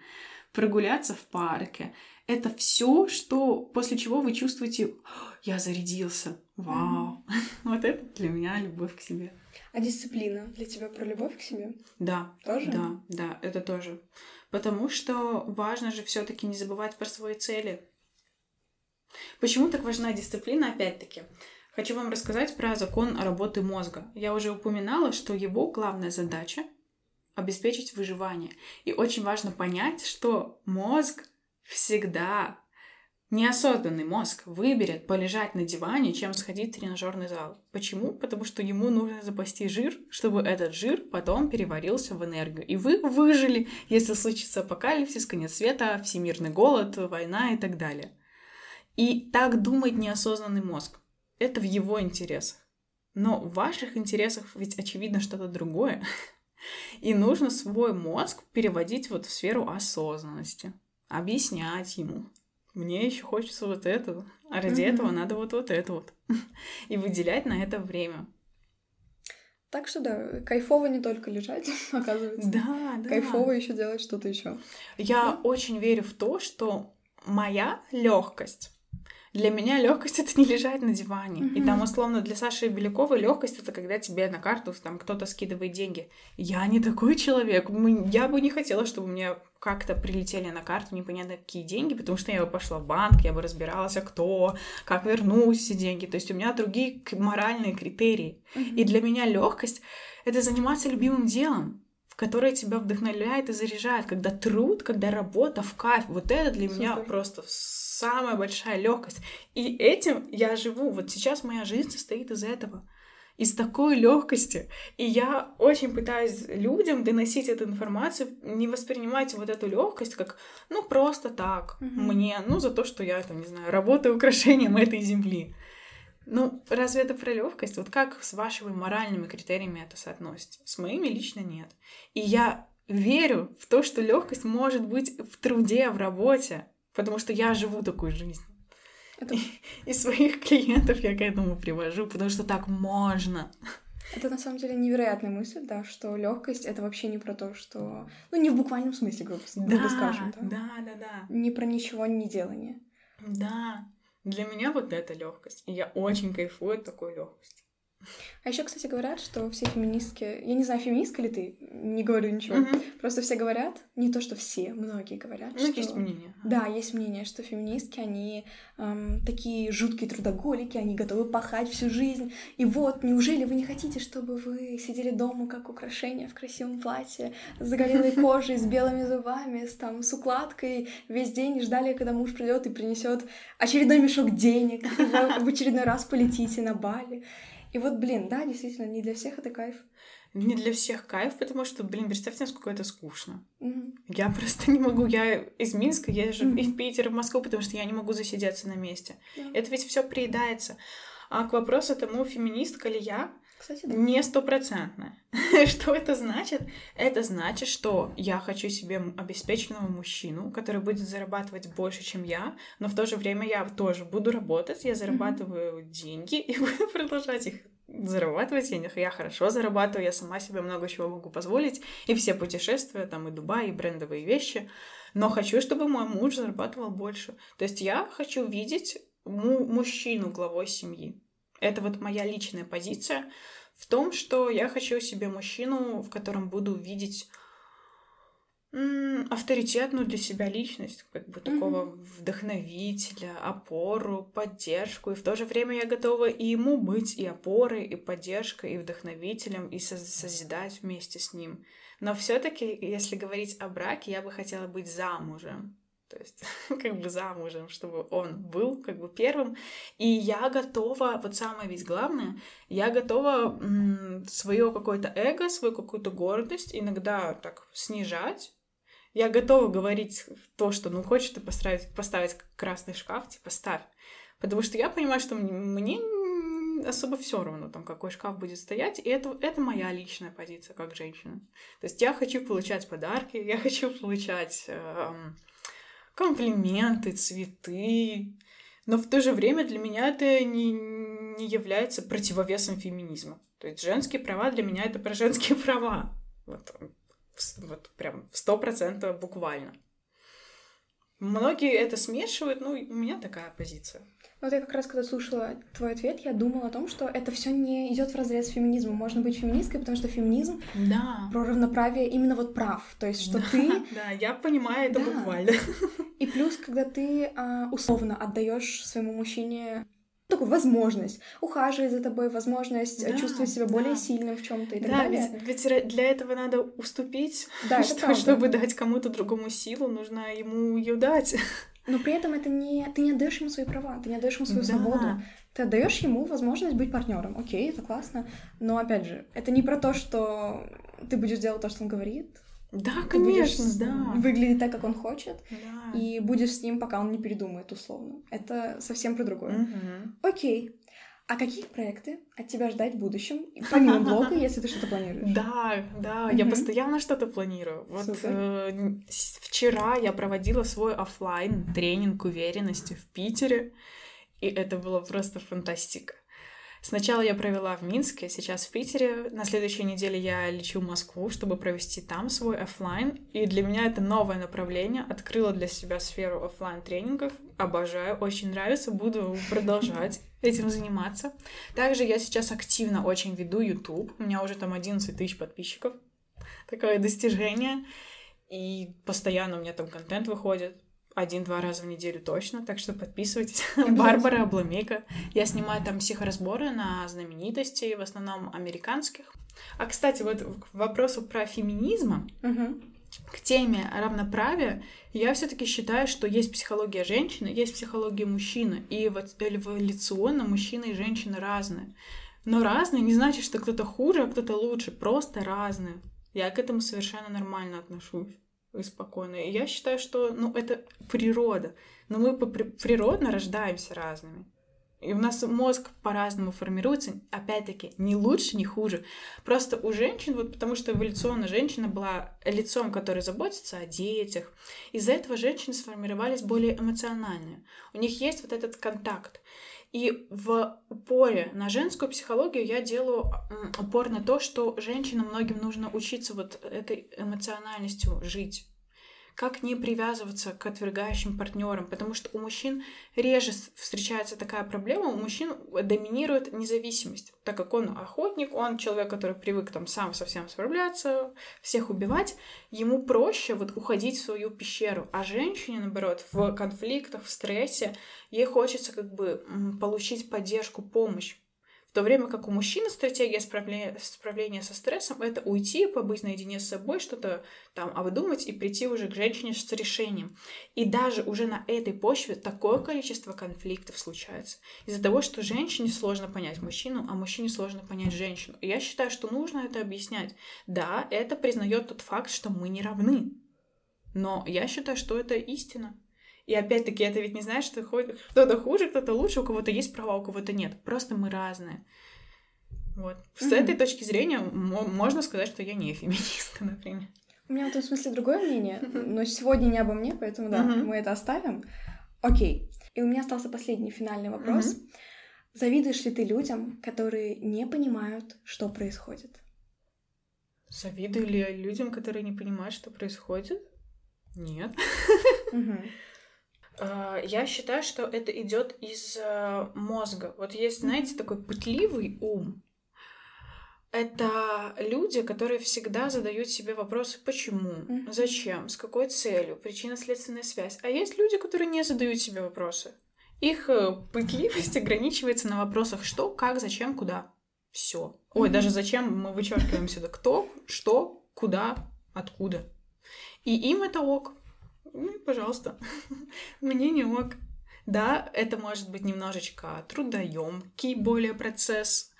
Speaker 2: Прогуляться в парке, это все, что после чего вы чувствуете, я зарядился, вау. Mm-hmm. вот это для меня любовь к себе.
Speaker 1: А дисциплина для тебя про любовь к себе?
Speaker 2: Да.
Speaker 1: Тоже?
Speaker 2: Да, да, это тоже. Потому что важно же все-таки не забывать про свои цели. Почему так важна дисциплина, опять-таки? Хочу вам рассказать про закон работы мозга. Я уже упоминала, что его главная задача обеспечить выживание. И очень важно понять, что мозг всегда Неосознанный мозг выберет полежать на диване, чем сходить в тренажерный зал. Почему? Потому что ему нужно запасти жир, чтобы этот жир потом переварился в энергию. И вы выжили, если случится апокалипсис, конец света, всемирный голод, война и так далее. И так думает неосознанный мозг. Это в его интересах. Но в ваших интересах ведь очевидно что-то другое. И нужно свой мозг переводить вот в сферу осознанности, объяснять ему, мне еще хочется вот этого, а ради mm-hmm. этого надо вот вот это вот. И выделять на это время.
Speaker 1: Так что да, кайфово не только лежать, оказывается.
Speaker 2: Да, да.
Speaker 1: Кайфово еще делать что-то еще.
Speaker 2: Я да? очень верю в то, что моя легкость для меня легкость это не лежать на диване. Mm-hmm. И там, условно, для Саши Беляковой легкость это когда тебе на карту там кто-то скидывает деньги. Я не такой человек. Я бы не хотела, чтобы мне как-то прилетели на карту непонятно какие деньги, потому что я бы пошла в банк, я бы разбиралась, а кто, как вернуть эти деньги. То есть у меня другие моральные критерии. Mm-hmm. И для меня легкость это заниматься любимым делом которое тебя вдохновляет и заряжает, когда труд, когда работа в кайф. Вот это для Супер. меня просто самая большая легкость. И этим я живу. Вот сейчас моя жизнь состоит из этого из такой легкости. И я очень пытаюсь людям доносить эту информацию, не воспринимать вот эту легкость как, ну, просто так, mm-hmm. мне, ну, за то, что я, там, не знаю, работаю украшением этой земли. Ну, разве это про легкость? Вот как с вашими моральными критериями это соотносится? С моими лично нет. И я верю в то, что легкость может быть в труде, в работе, потому что я живу такой жизнью. Это... И, и своих клиентов я к этому привожу, потому что так можно.
Speaker 1: Это на самом деле невероятная мысль, да, что легкость это вообще не про то, что. Ну, не в буквальном смысле, грубо,
Speaker 2: да,
Speaker 1: скажем.
Speaker 2: Да, да, да, да.
Speaker 1: Не про ничего не делание.
Speaker 2: Да. Для меня вот это легкость. И я очень кайфую от такой легкости.
Speaker 1: А еще, кстати, говорят, что все феминистки, я не знаю, феминистка ли ты, не говорю ничего, угу. просто все говорят, не то, что все, многие говорят,
Speaker 2: ну,
Speaker 1: что...
Speaker 2: есть мнение.
Speaker 1: Да, есть мнение, что феминистки, они эм, такие жуткие трудоголики, они готовы пахать всю жизнь, и вот, неужели вы не хотите, чтобы вы сидели дома как украшение в красивом платье, с загорелой кожей, с белыми зубами, с, там, с укладкой весь день и ждали, когда муж придет и принесет очередной мешок денег, и вы в очередной раз полетите на Бали. И вот, блин, да, действительно, не для всех это кайф.
Speaker 2: Не для всех кайф, потому что, блин, представьте, насколько это скучно. Mm-hmm. Я просто не могу. Я из Минска езжу mm-hmm. и в Питер, и в Москву, потому что я не могу засидеться на месте. Yeah. Это ведь все приедается. А к вопросу тому, феминистка ли я,
Speaker 1: Кстати, да.
Speaker 2: не стопроцентная. что это значит? Это значит, что я хочу себе обеспеченного мужчину, который будет зарабатывать больше, чем я, но в то же время я тоже буду работать, я зарабатываю mm-hmm. деньги и буду продолжать их зарабатывать денег. Я хорошо зарабатываю, я сама себе много чего могу позволить. И все путешествия, там и Дубай, и брендовые вещи. Но хочу, чтобы мой муж зарабатывал больше. То есть я хочу видеть му- мужчину главой семьи. Это вот моя личная позиция в том, что я хочу себе мужчину, в котором буду видеть авторитетную для себя личность, как бы такого mm-hmm. вдохновителя, опору, поддержку. И в то же время я готова и ему быть и опорой, и поддержкой, и вдохновителем, и созидать вместе с ним. Но все-таки, если говорить о браке, я бы хотела быть замужем. То есть, как бы замужем, чтобы он был как бы первым. И я готова, вот самое ведь главное, я готова м- свое какое-то эго, свою какую-то гордость иногда так снижать, я готова говорить то, что, ну, хочешь ты поставить, поставить красный шкаф, типа, ставь. Потому что я понимаю, что мне особо все равно, там, какой шкаф будет стоять, и это, это моя личная позиция как женщина. То есть я хочу получать подарки, я хочу получать э, комплименты, цветы, но в то же время для меня это не, не является противовесом феминизма. То есть женские права для меня это про женские права. Вот вот прям в сто процентов буквально. Многие это смешивают, ну, у меня такая позиция.
Speaker 1: Вот я как раз, когда слушала твой ответ, я думала о том, что это все не идет в разрез с феминизмом. Можно быть феминисткой, потому что феминизм
Speaker 2: да.
Speaker 1: про равноправие именно вот прав. То есть, что
Speaker 2: да,
Speaker 1: ты.
Speaker 2: Да, я понимаю это да. буквально.
Speaker 1: И плюс, когда ты а, условно отдаешь своему мужчине такую возможность ухаживать за тобой, возможность да, чувствовать себя да. более сильным в чем-то и так
Speaker 2: да,
Speaker 1: далее.
Speaker 2: Ведь, ведь для этого надо уступить, да, что, чтобы дать кому-то другому силу, нужно ему ее дать.
Speaker 1: Но при этом это не... Ты не отдаешь ему свои права, ты не отдаешь ему свою
Speaker 2: Да.
Speaker 1: свободу. Ты отдаешь ему возможность быть партнером. Окей, это классно. Но опять же, это не про то, что ты будешь делать то, что он говорит.
Speaker 2: Да,
Speaker 1: Ты будешь
Speaker 2: конечно, да.
Speaker 1: выглядеть так, как он хочет.
Speaker 2: Да.
Speaker 1: И будешь с ним, пока он не передумает, условно. Это совсем про другое.
Speaker 2: Мгм.
Speaker 1: Окей. А какие проекты от тебя ждать в будущем? Помимо блога, если ты что-то планируешь.
Speaker 2: Да, да, я постоянно что-то планирую. Вот э, вчера я проводила свой оффлайн тренинг уверенности в Питере, и это было просто фантастика. Сначала я провела в Минске, сейчас в Питере. На следующей неделе я лечу в Москву, чтобы провести там свой оффлайн. И для меня это новое направление. Открыла для себя сферу оффлайн тренингов. Обожаю, очень нравится, буду продолжать этим заниматься. Также я сейчас активно очень веду YouTube. У меня уже там 11 тысяч подписчиков. Такое достижение. И постоянно у меня там контент выходит. Один-два раза в неделю точно, так что подписывайтесь. Барбара Обломейка. Я снимаю там психоразборы на знаменитостей, в основном американских. А, кстати, вот к вопросу про феминизм, к теме равноправия, я все-таки считаю, что есть психология женщины, есть психология мужчины, и вот эволюционно мужчины и женщины разные. Но разные не значит, что кто-то хуже, а кто-то лучше, просто разные. Я к этому совершенно нормально отношусь и спокойно. И я считаю, что ну, это природа. Но мы природно рождаемся разными. И у нас мозг по-разному формируется. Опять-таки, не лучше, не хуже. Просто у женщин, вот потому что эволюционно женщина была лицом, который заботится о детях, из-за этого женщины сформировались более эмоциональные. У них есть вот этот контакт. И в упоре на женскую психологию я делаю упор на то, что женщинам многим нужно учиться вот этой эмоциональностью жить. Как не привязываться к отвергающим партнерам, потому что у мужчин реже встречается такая проблема, у мужчин доминирует независимость, так как он охотник, он человек, который привык там сам совсем справляться, всех убивать, ему проще вот уходить в свою пещеру, а женщине, наоборот, в конфликтах, в стрессе, ей хочется как бы получить поддержку, помощь. В то время как у мужчины стратегия справления, справления со стрессом — это уйти, побыть наедине с собой, что-то там обдумать и прийти уже к женщине с решением. И даже уже на этой почве такое количество конфликтов случается. Из-за того, что женщине сложно понять мужчину, а мужчине сложно понять женщину. И я считаю, что нужно это объяснять. Да, это признает тот факт, что мы не равны. Но я считаю, что это истина. И опять-таки, это ведь не значит, что кто-то хуже, кто-то лучше, у кого-то есть права, у кого-то нет. Просто мы разные. Вот. С
Speaker 1: Мгм.
Speaker 2: этой точки зрения мо- можно сказать, что я не феминистка, например.
Speaker 1: У меня в этом смысле другое мнение, но сегодня не обо мне, поэтому да,
Speaker 2: Мгм.
Speaker 1: мы это оставим. Окей. И у меня остался последний финальный вопрос. Завидуешь ли ты людям, которые не понимают, что происходит?
Speaker 2: Завидую ли я людям, которые не понимают, что происходит? Нет.
Speaker 1: Мгм.
Speaker 2: А, Я считаю, что это идет из э, мозга. Вот есть, знаете, такой пытливый ум. Это люди, которые всегда задают себе вопросы, почему, зачем, с какой целью, причинно-следственная связь. А есть люди, которые не задают себе вопросы. Их э, пытливость ограничивается на вопросах что, как, зачем, куда. Все. Ой, даже зачем мы вычеркиваем сюда кто, что, куда, откуда. И им это ок. Ну пожалуйста. Мне не ок. Да, это может быть немножечко трудоемкий более процесс,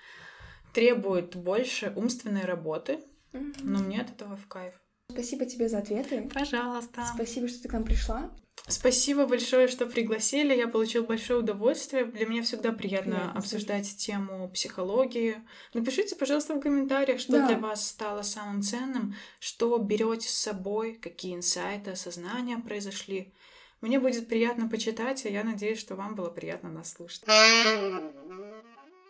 Speaker 2: требует больше умственной работы, но мне от этого в кайф.
Speaker 1: Спасибо тебе за ответы.
Speaker 2: Пожалуйста.
Speaker 1: Спасибо, что ты к нам пришла.
Speaker 2: Спасибо большое, что пригласили. Я получил большое удовольствие. Для меня всегда приятно
Speaker 1: Приятно
Speaker 2: обсуждать тему психологии. Напишите, пожалуйста, в комментариях, что
Speaker 1: Да.
Speaker 2: для вас стало самым ценным, что берете с собой, какие инсайты, осознания произошли. Мне будет приятно почитать, и я надеюсь, что вам было приятно нас слушать.